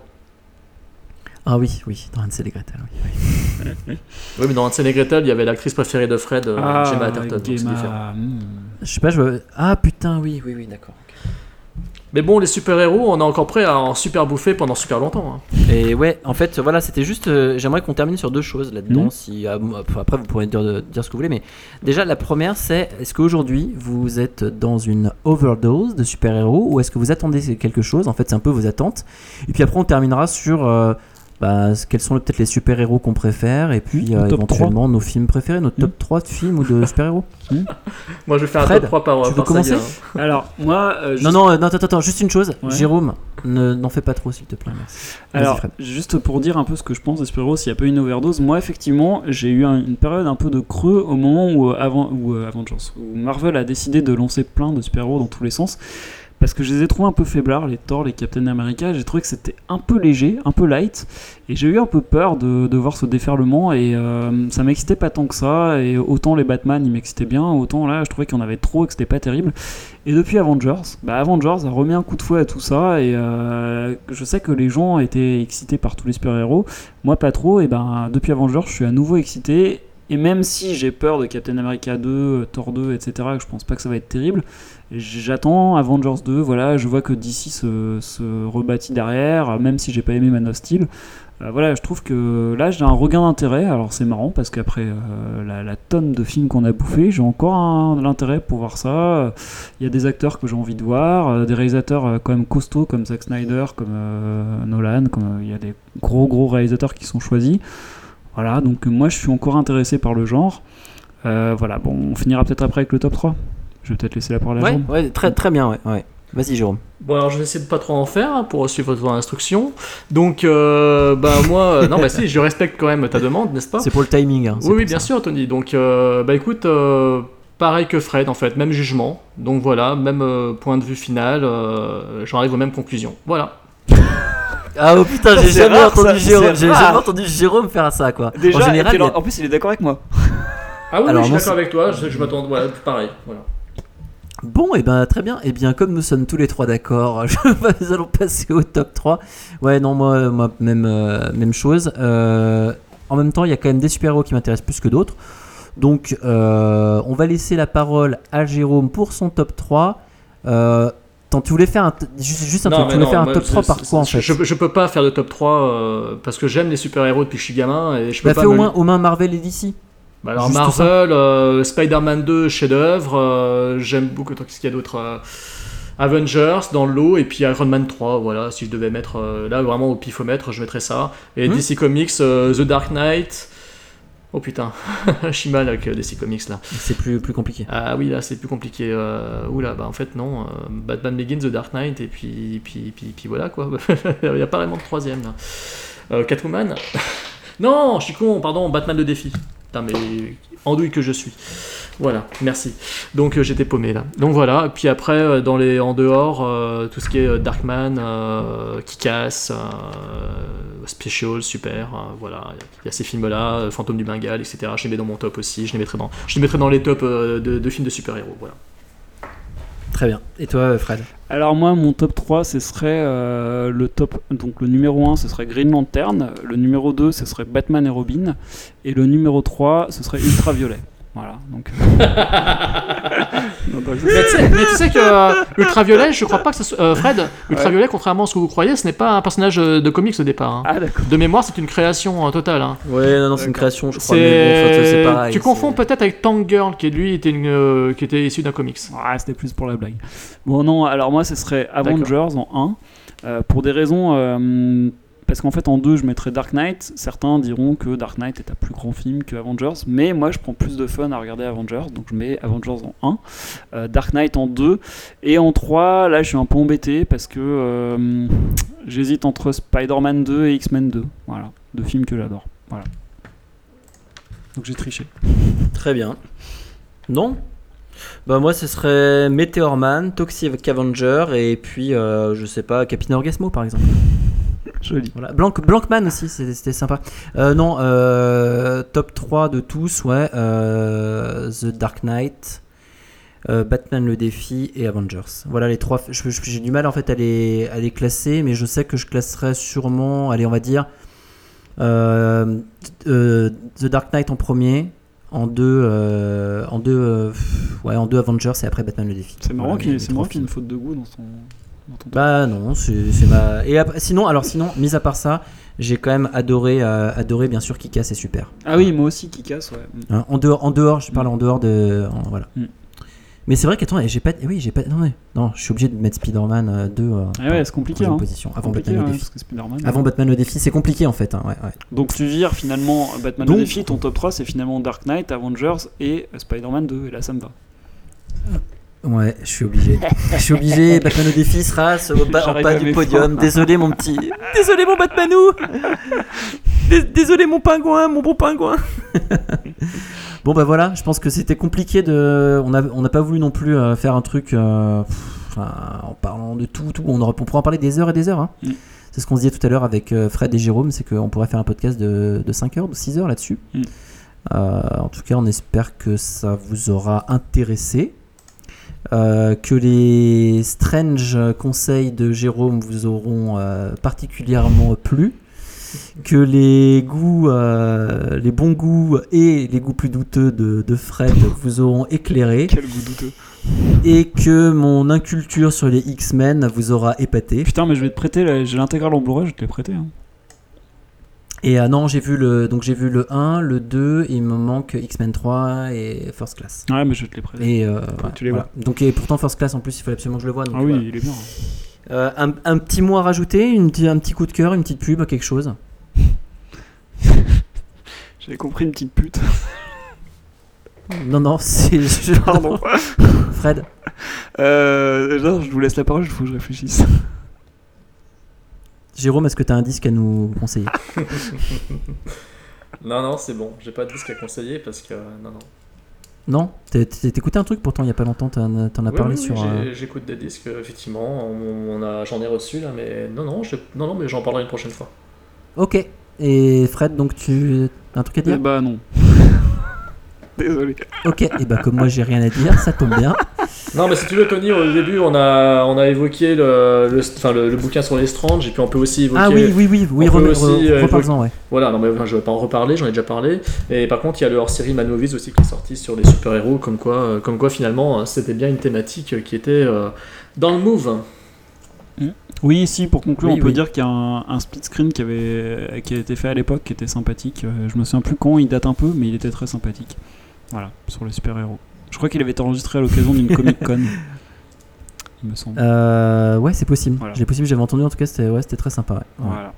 Ah oui, oui, dans Hansel et Gretel. Oui. Oui, mais dans Hansel et Gretel, il y avait l'actrice préférée de Fred, euh, Ah, Gemma Atherton. donc c'est Gemma, différent. hmm. Je sais pas, je. Ah putain, oui, oui, oui, d'accord. Mais bon, les super-héros, on est encore prêt à en super bouffer pendant super longtemps. hein. Et ouais, en fait, voilà, c'était juste. euh, J'aimerais qu'on termine sur deux choses là-dedans. Mhm. Si, ah, après, vous pourrez dire, dire ce que vous voulez, mais déjà, la première, c'est est-ce qu'aujourd'hui, vous êtes dans une overdose de super-héros ou est-ce que vous attendez quelque chose En fait, c'est un peu vos attentes. Et puis après, on terminera sur. euh, bah, quels sont peut-être les super-héros qu'on préfère et puis euh, top éventuellement nos films préférés, notre top 3 de films ou de super-héros. Moi, je vais faire un top 3 par, tu veux commencer saga, hein. Alors, moi. euh, juste- Non, non, euh, non, attends, attends, juste une chose. Ouais. Jérôme, ne- n'en fais pas trop, s'il te plaît. Merci. Alors, Fred. juste pour dire un peu ce que je pense des super-héros, s'il n'y a pas eu une overdose, moi effectivement, j'ai eu un- une période un peu de creux au moment où, euh, avant, où, euh, Avengers, où Marvel a décidé de lancer plein de super-héros dans tous les sens. Parce que je les ai trouvés un peu faiblards, les Thor, les Captain America. J'ai trouvé que c'était un peu léger, un peu light. Et j'ai eu un peu peur de, voir ce déferlement. Et euh, ça m'excitait pas tant que ça. Et autant les Batman, ils m'excitaient bien. Autant là, je trouvais qu'il y en avait trop et que c'était pas terrible. Et depuis Avengers, bah Avengers a remis un coup de fouet à tout ça. Et euh, je sais que les gens étaient excités par tous les super-héros. Moi, pas trop. Et ben, depuis Avengers, je suis à nouveau excité. Et même si j'ai peur de Captain America 2, Thor 2, etc., je pense pas que ça va être terrible, j'attends Avengers 2. Voilà, je vois que DC se, se rebâtit derrière, même si j'ai pas aimé Man of Steel. Euh, voilà, je trouve que là j'ai un regain d'intérêt. Alors c'est marrant parce qu'après euh, la, tonne de films qu'on a bouffé, j'ai encore l'intérêt pour voir ça. Il y a des acteurs que j'ai envie de voir, euh, des réalisateurs quand même costauds comme Zack Snyder, comme Nolan, comme il y a des gros gros réalisateurs qui sont choisis. Voilà, donc moi je suis encore intéressé par le genre. Voilà, bon, on finira peut-être après avec le top 3. Je vais peut-être laisser la parole à Ouais, Jérôme. ouais, très, très bien, ouais. ouais. Vas-y, Jérôme. Bon, alors je vais essayer de pas trop en faire hein, pour suivre votre instruction. Donc, euh, bah moi, euh, non, bah si, je respecte quand même ta demande, n'est-ce pas? C'est pour le timing. hein, Oui, oui, bien ça. sûr, Tony. Donc, euh, bah écoute, euh, pareil que Fred, en fait, même jugement. Donc voilà, même euh, point de vue final, euh, j'en arrive aux mêmes conclusions. Voilà. Ah oh putain, j'ai jamais, rare, entendu ça, Jérôme, c'est j'ai rare. jamais entendu Jérôme faire ça quoi. Déjà, en général, en plus il est d'accord avec moi. Ah oui, Alors, oui, je suis d'accord avec toi, je, je m'attends, voilà, pareil. Voilà. Bon, et ben très bien. Et bien, comme nous sommes tous les trois d'accord, nous allons passer au top 3. Ouais, non, moi, moi même, euh, même chose. Euh, en même temps, il y a quand même des super-héros qui m'intéressent plus que d'autres. Donc, euh, on va laisser la parole à Jérôme pour son top 3. Euh, attends, tu voulais faire un, juste, juste un Non, truc, tu voulais non, faire un top c'est- 3 par quoi en fait je, je peux pas faire de top 3 euh, parce que j'aime les super-héros depuis que je suis gamin et je peux Bah, pas fais au me- moins, au moins Marvel et DC. Bah alors Juste Marvel, euh, Spider-Man 2, chef-d'œuvre. euh, J'aime beaucoup. Qu'est-ce qu'il y a d'autre euh, Avengers dans le lot et puis Iron Man 3. Voilà, si je devais mettre là vraiment au pifomètre, je mettrais ça. Et Hmm. DC Comics, The Dark Knight. Oh putain, je suis mal avec DC Comics là. C'est plus, plus compliqué. Ah oui, là c'est plus compliqué. Oula, bah en fait non. Batman Begins, The Dark Knight et puis puis puis, puis voilà quoi. Il n'y a pas vraiment de troisième là. Catwoman. non, je suis con. Pardon, Batman le défi. Putain mais andouille que je suis. Voilà, merci. Donc euh, j'étais paumé là. Donc voilà. Puis après euh, dans les en dehors, euh, tout ce qui est Darkman, Kick-Ass, euh, Special, super. voilà, il y a ces films là, Fantôme du Bengale, etc. Je les mets dans mon top aussi. Je les mettrai dans, les mettrai tops de, de films de super-héros. Voilà. Très bien. Et toi, Fred Alors moi mon top 3 ce serait euh, le top donc le numéro 1 ce serait Green Lantern, le numéro 2 ce serait Batman et Robin et le numéro 3 ce serait Ultraviolet. Voilà, donc Mais tu sais, mais tu sais que euh, Ultraviolet, je crois pas que ça soit. euh, Fred, Ultraviolet, contrairement à ce que vous croyez, ce n'est pas un personnage euh, de comics au départ. hein. Ah d'accord. De mémoire, c'est une création euh, totale. hein. Ouais, non, non, c'est une création, je crois. Mais bon, en fait, c'est C'est. pareil. tu confonds peut-être avec Tank Girl, qui lui était, une, euh, qui était issu d'un comics. Ah, c'était plus pour la blague. Bon, non, alors moi, ce serait Avengers en 1, euh, pour des raisons. euh, parce qu'en fait, en 2, je mettrais Dark Knight. Certains diront que Dark Knight est un plus grand film que Avengers, mais moi, je prends plus de fun à regarder Avengers, donc je mets Avengers en 1, euh, Dark Knight en 2, et en 3, là, je suis un peu embêté parce que euh, j'hésite entre Spider-Man 2 et X-Men 2. Voilà, deux films que j'adore. Voilà. Donc j'ai triché. Très bien. Non? Bah moi ce serait Meteor Man, Toxic Avenger et puis euh, je sais pas Captain Orgasmo par exemple. Joli. Voilà. Blanc, Blankman aussi c'était sympa. Euh, non, euh, top 3 de tous, ouais. euh, The Dark Knight, Batman le défi et Avengers. Voilà les trois. J'ai du mal en fait à les, à les classer, mais je sais que je classerais sûrement, allez on va dire, The Dark Knight en premier. En deux, euh, en deux, euh, ouais, en deux Avengers et après Batman le défi. C'est marrant Voilà, qu'il y ait une faute de goût dans ton. Bah non, c'est ma. Et sinon, alors sinon, mis à part ça, j'ai quand même adoré, euh, adoré bien sûr Kika, c'est super. Ah oui, moi aussi casse, ouais. Hein, en dehors, en dehors, je parle en dehors de, en- voilà. Mm. Mais c'est vrai qu'attends, j'ai pas, oui, j'ai pas, non, non, je suis obligé de mettre Spider-Man euh, 2 euh, Ah ouais, c'est compliqué. Hein. position avant Compliqué, Batman le ouais, défi. parce que Spider-Man, Avant euh, Batman le défi, c'est compliqué en fait. hein, ouais, ouais. Donc tu vires finalement Batman Donc- le défi, ton top 3 c'est finalement Dark Knight, Avengers et euh, Spider-Man 2, et là ça me va. Ouais, je suis obligé. je suis obligé. Batman le défi sera au bas, en bas du podium. Désolé mon petit. Désolé mon Batmanou. Dés- Désolé mon pingouin, mon bon pingouin. bon bah voilà, je pense que c'était compliqué de. On a, on n'a pas voulu non plus euh, faire un truc. euh, pff, en parlant de tout, tout. On, aurait, on pourrait en parler des heures et des heures. hein. Mm. C'est ce qu'on se disait tout à l'heure avec euh, Fred et Jérôme, c'est qu'on pourrait faire un podcast de, de 5 heures, de 6 heures là-dessus. Mm. Euh, en tout cas, on espère que ça vous aura intéressé. Euh, que les strange conseils de Jérôme vous auront euh, particulièrement plu, que les goûts, euh, les bons goûts et les goûts plus douteux de, de Fred vous auront éclairé, Quel goût douteux. et que mon inculture sur les X-Men vous aura épaté. Putain, mais je vais te prêter, j'ai l'intégrale en Blu-ray, je vais te l'ai prêté. Hein. Et ah non, j'ai vu le donc j'ai vu le 1, le 2, et il me manque X-Men 3 et First Class. Ouais, mais je te les prêter. Et euh, ouais, tu les voilà. Donc et pourtant First Class en plus, il fallait absolument que je le voie. donc Ah oui, voilà. il est bien. Euh, un, un petit mot à rajouter, une, un petit coup de cœur, une petite pub, quelque chose? J'avais compris une petite pute. Non, non, c'est. Pardon. Fred, Euh, non, je vous laisse la parole, il faut que je réfléchisse. Jérôme, est-ce que tu as un disque à nous conseiller? Non, non, c'est bon. J'ai pas de disque à conseiller parce que. Non, non. Non? T'as t'as écouté un truc pourtant il y a pas longtemps, t'en as Oui, parlé oui, sur. euh, J'écoute des disques, effectivement. On, on a, j'en ai reçu là, mais non, non, je- non, non, mais j'en parlerai une prochaine fois. Ok. Et Fred, donc tu as un truc à Eh dire bah non. Désolé. Ok, et bah comme moi j'ai rien à dire, ça tombe bien. Non, mais si tu veux, Tony, au début, on a, on a évoqué le, le, enfin, le, le bouquin sur les Strange, et puis on peut aussi évoquer. Ah oui, oui, oui, oui, on peut remets- aussi, re- euh, reparle-en, ouais. Voilà, non, mais enfin, je vais pas en reparler, j'en ai déjà parlé. Et par contre, il y a le hors-série Man Movies aussi qui est sorti sur les super-héros, comme quoi, euh, comme quoi finalement, hein, c'était bien une thématique euh, qui était euh, dans le move. Oui, si, pour conclure, Oui, on peut oui. dire qu'il y a un, un split screen qui, avait, qui a été fait à l'époque qui était sympathique. Je me souviens plus quand, il date un peu, mais il était très sympathique. Voilà, sur les super-héros. Je crois qu'il avait été enregistré à l'occasion d'une Comic Con. Il me semble. Euh, ouais, c'est possible. Voilà. J'ai possible, j'avais entendu en tout cas, c'était ouais, très sympa. ouais. Voilà.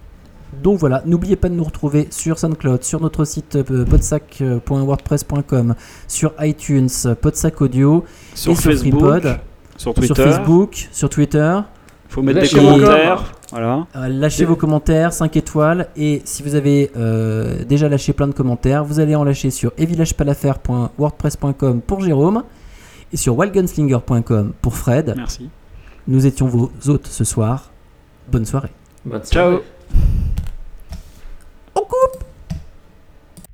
Donc voilà, n'oubliez pas de nous retrouver sur SoundCloud, sur notre site euh, podsac.wordpress.com, sur iTunes, Podsac Audio, Sur et sur Facebook, FreePod, sur Twitter. sur Facebook, sur Twitter faut mettre lâchez des commentaires. Voilà. Euh, lâchez vos commentaires, 5 étoiles. Et si vous avez euh, déjà lâché plein de commentaires, vous allez en lâcher sur evillagepalafaire.wordpress.com pour Jérôme et sur wildgunslinger.com pour Fred. Merci. Nous étions vos hôtes ce soir. Bonne soirée. Bonne soirée. Ciao. On coupe